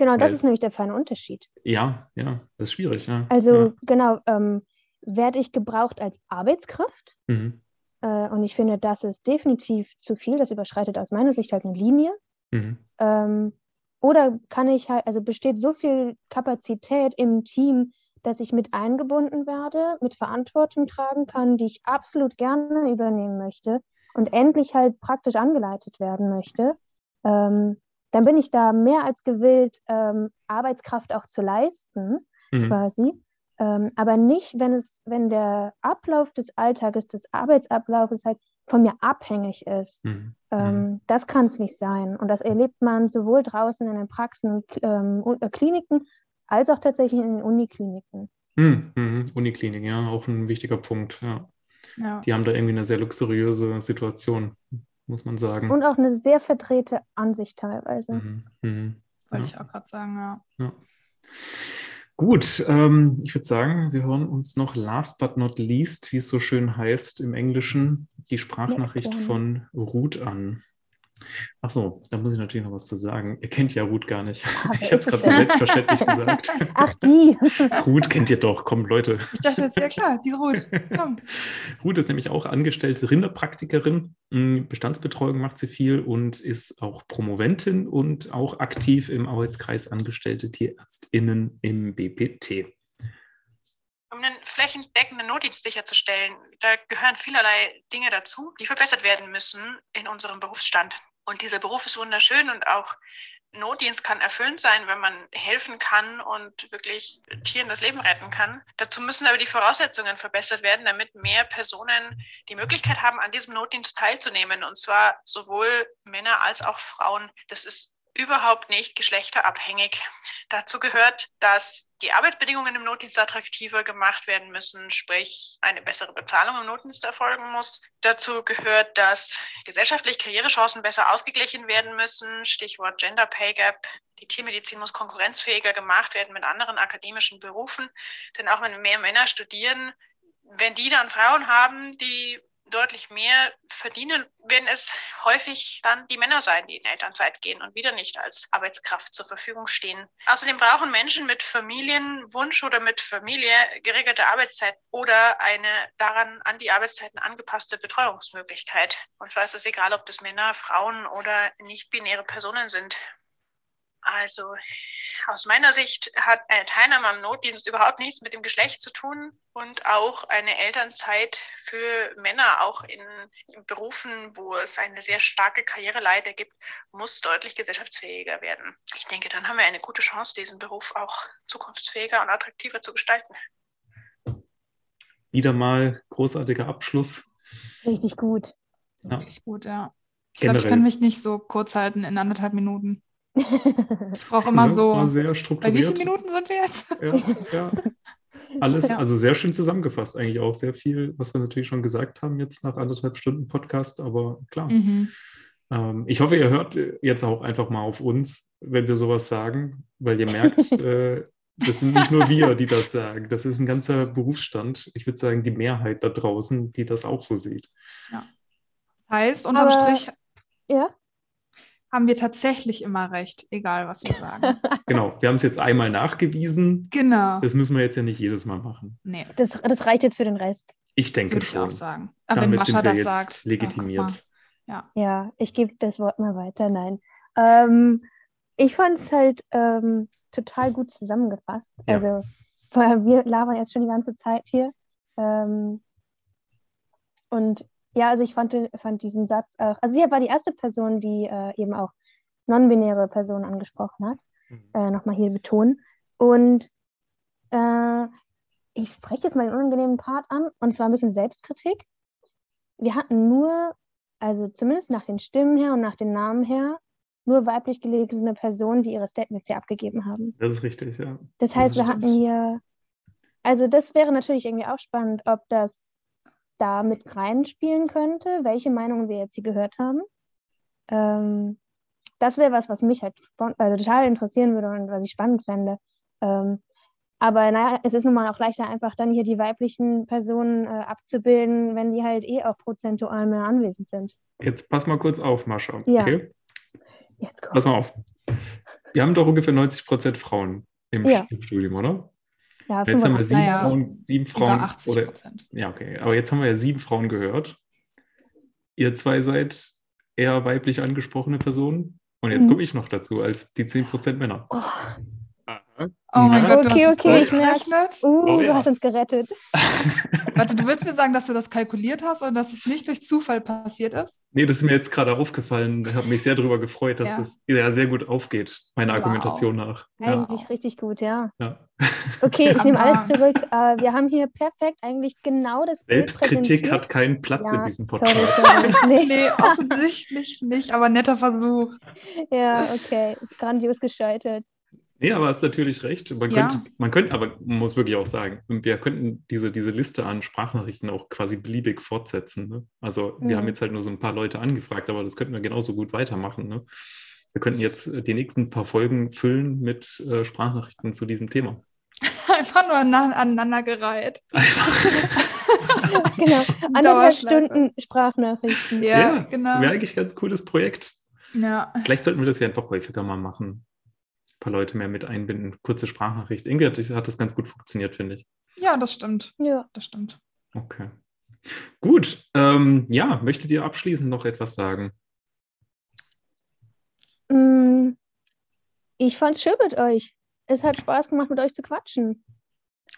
Genau, das Weil- ist nämlich der feine Unterschied. Ja, ja, das ist schwierig, ja. Also ja. genau, ähm, werde ich gebraucht als Arbeitskraft? Mhm. Äh, und ich finde, das ist definitiv zu viel. Das überschreitet aus meiner Sicht halt eine Linie. Mhm. Ähm, oder kann ich halt, also besteht so viel Kapazität im Team, dass ich mit eingebunden werde, mit Verantwortung tragen kann, die ich absolut gerne übernehmen möchte und endlich halt praktisch angeleitet werden möchte, ähm, dann bin ich da mehr als gewillt, ähm, Arbeitskraft auch zu leisten, Mhm. quasi. Ähm, aber nicht, wenn es, wenn der Ablauf des Alltages, des Arbeitsablaufes halt von mir abhängig ist. Mhm. Ähm, das kann es nicht sein. Und das erlebt man sowohl draußen in den Praxen und ähm, U- äh, Kliniken als auch tatsächlich in den Unikliniken. Mhm. Mhm. Uniklinik, ja, auch ein wichtiger Punkt. Ja. Ja. Die haben da irgendwie eine sehr luxuriöse Situation, muss man sagen. Und auch eine sehr verdrehte Ansicht teilweise. Mhm. Mhm. Wollte Ja. ich auch gerade sagen, ja. Ja. Gut, ähm, ich würde sagen, wir hören uns noch last but not least, wie es so schön heißt im Englischen, die Sprachnachricht von Ruth an. Ach so, da muss ich natürlich noch was zu sagen. Ihr kennt ja Ruth gar nicht. *laughs* Ah, ich habe es ist gerade das so selbstverständlich gesagt. *laughs* Ach, die. *laughs* Ruth kennt ihr doch. Kommt, Leute. Ich dachte jetzt, ja klar, die Ruth. Komm. Ruth ist nämlich auch angestellte Rinderpraktikerin. Mm, Bestandsbetreuung macht sie viel und ist auch Promoventin und auch aktiv im Arbeitskreis Angestellte TierärztInnen im BPT. Um einen flächendeckenden Notdienst sicherzustellen, da gehören vielerlei Dinge dazu, die verbessert werden müssen in unserem Berufsstand. Und dieser Beruf ist wunderschön und auch Notdienst kann erfüllend sein, wenn man helfen kann und wirklich Tieren das Leben retten kann. Dazu müssen aber die Voraussetzungen verbessert werden, damit mehr Personen die Möglichkeit haben, an diesem Notdienst teilzunehmen. Und zwar sowohl Männer als auch Frauen. Das ist überhaupt nicht geschlechterabhängig. Dazu gehört, dass die Arbeitsbedingungen im Notdienst attraktiver gemacht werden müssen, sprich eine bessere Bezahlung im Notdienst erfolgen muss. Dazu gehört, dass gesellschaftlich Karrierechancen besser ausgeglichen werden müssen, Stichwort Gender Pay Gap. Die Tiermedizin muss konkurrenzfähiger gemacht werden mit anderen akademischen Berufen, denn auch wenn mehr Männer studieren, wenn die dann Frauen haben, die deutlich mehr verdienen, werden es häufig dann die Männer sein, die in Elternzeit gehen und wieder nicht als Arbeitskraft zur Verfügung stehen. Außerdem brauchen Menschen mit Familienwunsch oder mit Familie geregelte Arbeitszeit oder eine daran an die Arbeitszeiten angepasste Betreuungsmöglichkeit. Und zwar ist es egal, ob das Männer, Frauen oder nicht-binäre Personen sind. Also aus meiner Sicht hat eine Teilnahme am Notdienst überhaupt nichts mit dem Geschlecht zu tun und auch eine Elternzeit für Männer, auch in, in Berufen, wo es eine sehr starke Karriereleiter gibt, muss deutlich gesellschaftsfähiger werden. Ich denke, dann haben wir eine gute Chance, diesen Beruf auch zukunftsfähiger und attraktiver zu gestalten. Wieder mal großartiger Abschluss. Richtig gut. Ja. Richtig gut, ja. Ich glaube, ich kann mich nicht so kurz halten in anderthalb Minuten. Ich brauche immer Ne? so. Sehr Bei wie strukturiert. vielen Minuten sind wir jetzt? Ja, ja. Alles, Ja. also sehr schön zusammengefasst, eigentlich auch sehr viel, was wir natürlich schon gesagt haben jetzt nach anderthalb Stunden Podcast, aber klar. Mhm. Ähm, ich hoffe, ihr hört jetzt auch einfach mal auf uns, wenn wir sowas sagen, weil ihr merkt, *laughs* äh, das sind nicht nur wir, die das sagen, das ist ein ganzer Berufsstand. Ich würde sagen, die Mehrheit da draußen, die das auch so sieht. Das heißt, unterm Aber- Strich Ja? Haben wir tatsächlich immer recht, egal was wir sagen. *laughs* Genau, wir haben es jetzt einmal nachgewiesen. genau. Das müssen wir jetzt ja nicht jedes Mal machen. Nee, Das, das reicht jetzt für den Rest. Ich denke würde ich schon. auch sagen. Aber wenn Damit sind Mascha wir das jetzt sagt. ja, legitimiert. mal. Ja, ich gebe das Wort mal weiter. Nein. Ähm, ich fand es halt ähm, total gut zusammengefasst. Ja. Also, weil wir labern jetzt schon die ganze Zeit hier. Ähm, und ja, also ich fand, fand diesen Satz auch, also sie war die erste Person, die äh, eben auch non-binäre Personen angesprochen hat. Mhm. Äh, Nochmal hier betonen. Und äh, ich spreche jetzt mal den unangenehmen Part an, und zwar ein bisschen Selbstkritik. Wir hatten nur, also zumindest nach den Stimmen her und nach den Namen her, nur weiblich gelesene Personen, die ihre Statements hier abgegeben haben. Das ist richtig, ja. Das heißt, wir stimmt. hatten hier, also das wäre natürlich irgendwie auch spannend, ob das da mit reinspielen könnte, welche Meinungen wir jetzt hier gehört haben. Ähm, das wäre was, was mich halt also total interessieren würde und was ich spannend fände. Ähm, aber naja, es ist nun mal auch leichter, einfach dann hier die weiblichen Personen äh, abzubilden, wenn die halt eh auch prozentual mehr anwesend sind. Jetzt pass mal kurz auf, Mascha. Ja. Okay? Jetzt Pass mal auf. Wir haben doch ungefähr 90 Prozent Frauen im, Ja. im Studium, oder? Ja, Jetzt haben wir 85. sieben Naja, Frauen, sieben Über Frauen 80 oder ja, okay. Aber jetzt haben wir ja sieben Frauen gehört. Ihr zwei seid eher weiblich angesprochene Personen. Und jetzt Mhm. komme ich noch dazu als die 10% Männer. Oh. Oh mein Na, Gott, du Okay, hast okay, es durchgerechnet. uh, Oh, du ja. hast uns gerettet. *laughs* Warte, du willst mir sagen, dass du das kalkuliert hast und dass es nicht durch Zufall passiert ist? Nee, das ist mir jetzt gerade aufgefallen. Ich habe mich sehr darüber gefreut, dass Ja. das ja sehr gut aufgeht, meiner Wow. Argumentation nach. Ja, Eigentlich richtig gut, ja. ja. *laughs* Okay, ich nehme alles zurück. Äh, wir haben hier perfekt eigentlich genau das Selbstkritik hat keinen Platz in diesem sorry, Podcast. sorry. *laughs* Nee. Nee, offensichtlich nicht, aber netter Versuch. Ja, okay. Grandios gescheitert. Nee, aber hast natürlich recht. Man Ja. könnte, man könnte, aber man muss wirklich auch sagen, wir könnten diese, diese Liste an Sprachnachrichten auch quasi beliebig fortsetzen. Ne? Also wir Mhm. haben jetzt halt nur so ein paar Leute angefragt, aber das könnten wir genauso gut weitermachen. Ne? Wir könnten jetzt äh, die nächsten paar Folgen füllen mit äh, Sprachnachrichten zu diesem Thema. *laughs* Einfach nur an- aneinandergereiht. *laughs* Genau. *laughs* Anderthalb. Stunden Sprachnachrichten. Ja, genau. Wäre eigentlich ein ganz cooles Projekt. Ja. Vielleicht sollten wir das ja einfach häufiger mal machen. Ein paar Leute mehr mit einbinden. Kurze Sprachnachricht. Ingrid hat das ganz gut funktioniert, finde ich. Ja, das stimmt. Ja. Das stimmt. Okay. Gut. Ähm, ja, möchtet ihr abschließend noch etwas sagen? Mm, Ich fand's schön mit euch. Es hat Spaß gemacht, mit euch zu quatschen.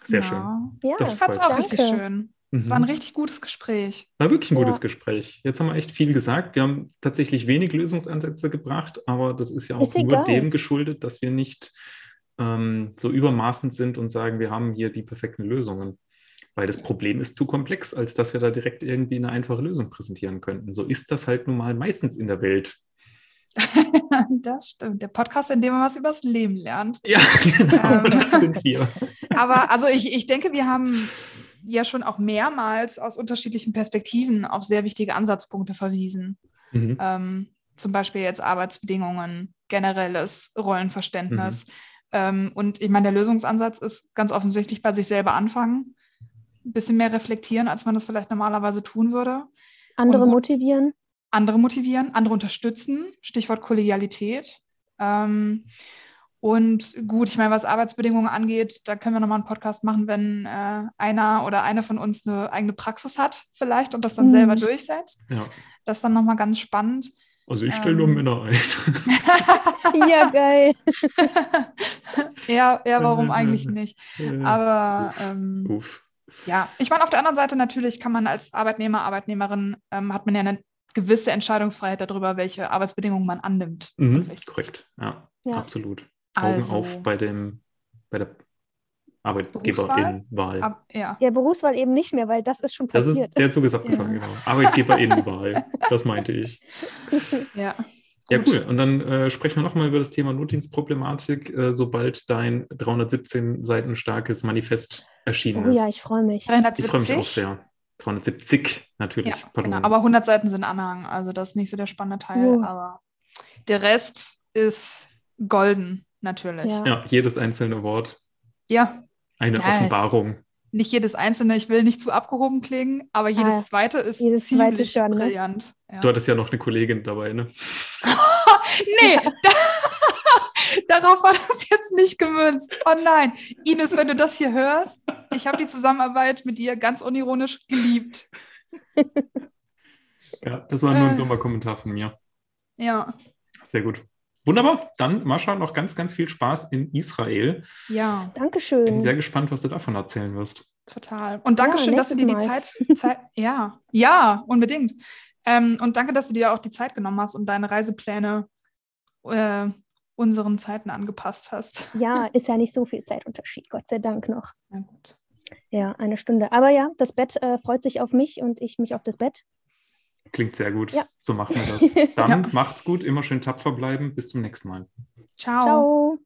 Sehr ja. schön. Ja, Das Ich fand es auch mich. richtig Danke. schön. Es war ein Mhm. richtig gutes Gespräch. War wirklich ein Ja. gutes Gespräch. Jetzt haben wir echt viel gesagt. Wir haben tatsächlich wenig Lösungsansätze gebracht, aber das ist ja auch Ist nur egal. dem geschuldet, dass wir nicht ähm, so übermaßend sind und sagen, wir haben hier die perfekten Lösungen. Weil das Problem ist zu komplex, als dass wir da direkt irgendwie eine einfache Lösung präsentieren könnten. So ist das halt nun mal meistens in der Welt. *laughs* das stimmt. Der Podcast, in dem man was übers Leben lernt. Ja, *laughs* genau, Ähm. das sind wir. Aber also ich, ich denke, wir haben ja schon auch mehrmals aus unterschiedlichen Perspektiven auf sehr wichtige Ansatzpunkte verwiesen. Mhm. Ähm, zum Beispiel jetzt Arbeitsbedingungen, generelles Rollenverständnis. Ähm, und ich meine, der Lösungsansatz ist ganz offensichtlich bei sich selber anfangen, ein bisschen mehr reflektieren, als man das vielleicht normalerweise tun würde. Andere Und motivieren. andere motivieren, andere unterstützen, Stichwort Kollegialität. Ähm, und gut, ich meine, was Arbeitsbedingungen angeht, da können wir nochmal einen Podcast machen, wenn äh, einer oder eine von uns eine eigene Praxis hat, vielleicht, und das dann Mhm. selber durchsetzt. Ja. Das ist dann nochmal ganz spannend. Also ich stelle nur Ähm. Männer ein. *laughs* Ja, geil. ja, ja, warum eigentlich nicht? Äh, Aber ähm, Uff. Ja, ich meine, auf der anderen Seite natürlich kann man als Arbeitnehmer, Arbeitnehmerin, ähm, hat man ja eine gewisse Entscheidungsfreiheit darüber, welche Arbeitsbedingungen man annimmt. Mhm, korrekt, ja, Ja. absolut. Augen Also, auf bei dem, bei der? Arbeitgeberinnenwahl. ab, ja. Ja, Berufswahl eben nicht mehr, weil das ist schon Das passiert. ist, der Zug ist abgefahren, Ja. genau. Arbeitgeberinnenwahl, das meinte ich. *laughs* ja. Ja, Gut. cool. Und dann äh, sprechen wir nochmal über das Thema Notdienstproblematik, äh, sobald dein 317 Seiten starkes Manifest erschienen oh ist. ja, ich freue mich. ich freue mich auch 370. sehr. 370 natürlich, Ja, genau. Aber 100 Seiten sind Anhang, also das ist nicht so der spannende Teil. Oh. Aber der Rest ist golden, natürlich. Ja. ja, jedes einzelne Wort, Ja, eine Geil. Offenbarung. nicht jedes einzelne, ich will nicht zu abgehoben klingen, aber jedes Ah, zweite ist jedes zweite ziemlich schon, ne? brillant. Ja. Du hattest ja noch eine Kollegin dabei, ne? *laughs* nee, da, *laughs* darauf war das jetzt nicht gemünzt. Oh nein, Ines, wenn du das hier hörst, ich habe die Zusammenarbeit mit dir ganz unironisch geliebt. Ja, das war nur ein Äh. dummer Kommentar von mir. Ja, Sehr gut. Wunderbar. Dann, Mascha, noch ganz, ganz viel Spaß in Israel. ja, Bin Dankeschön. sehr gespannt, was du davon erzählen wirst. total. Und danke Ja, schön, dass du dir die Zeit, Zeit *laughs* ja, ja, unbedingt. Ähm, und danke, dass du dir auch die Zeit genommen hast und deine Reisepläne äh, unseren Zeiten angepasst hast. Ja, ist ja nicht so viel Zeitunterschied, Gott sei Dank noch. Na gut. Ja, eine Stunde. Aber ja, das Bett äh, freut sich auf mich und ich mich auf das Bett. Klingt sehr gut. Ja. So machen wir das. *laughs* Dann Ja. macht's gut, immer schön tapfer bleiben. Bis zum nächsten Mal. Ciao. Ciao.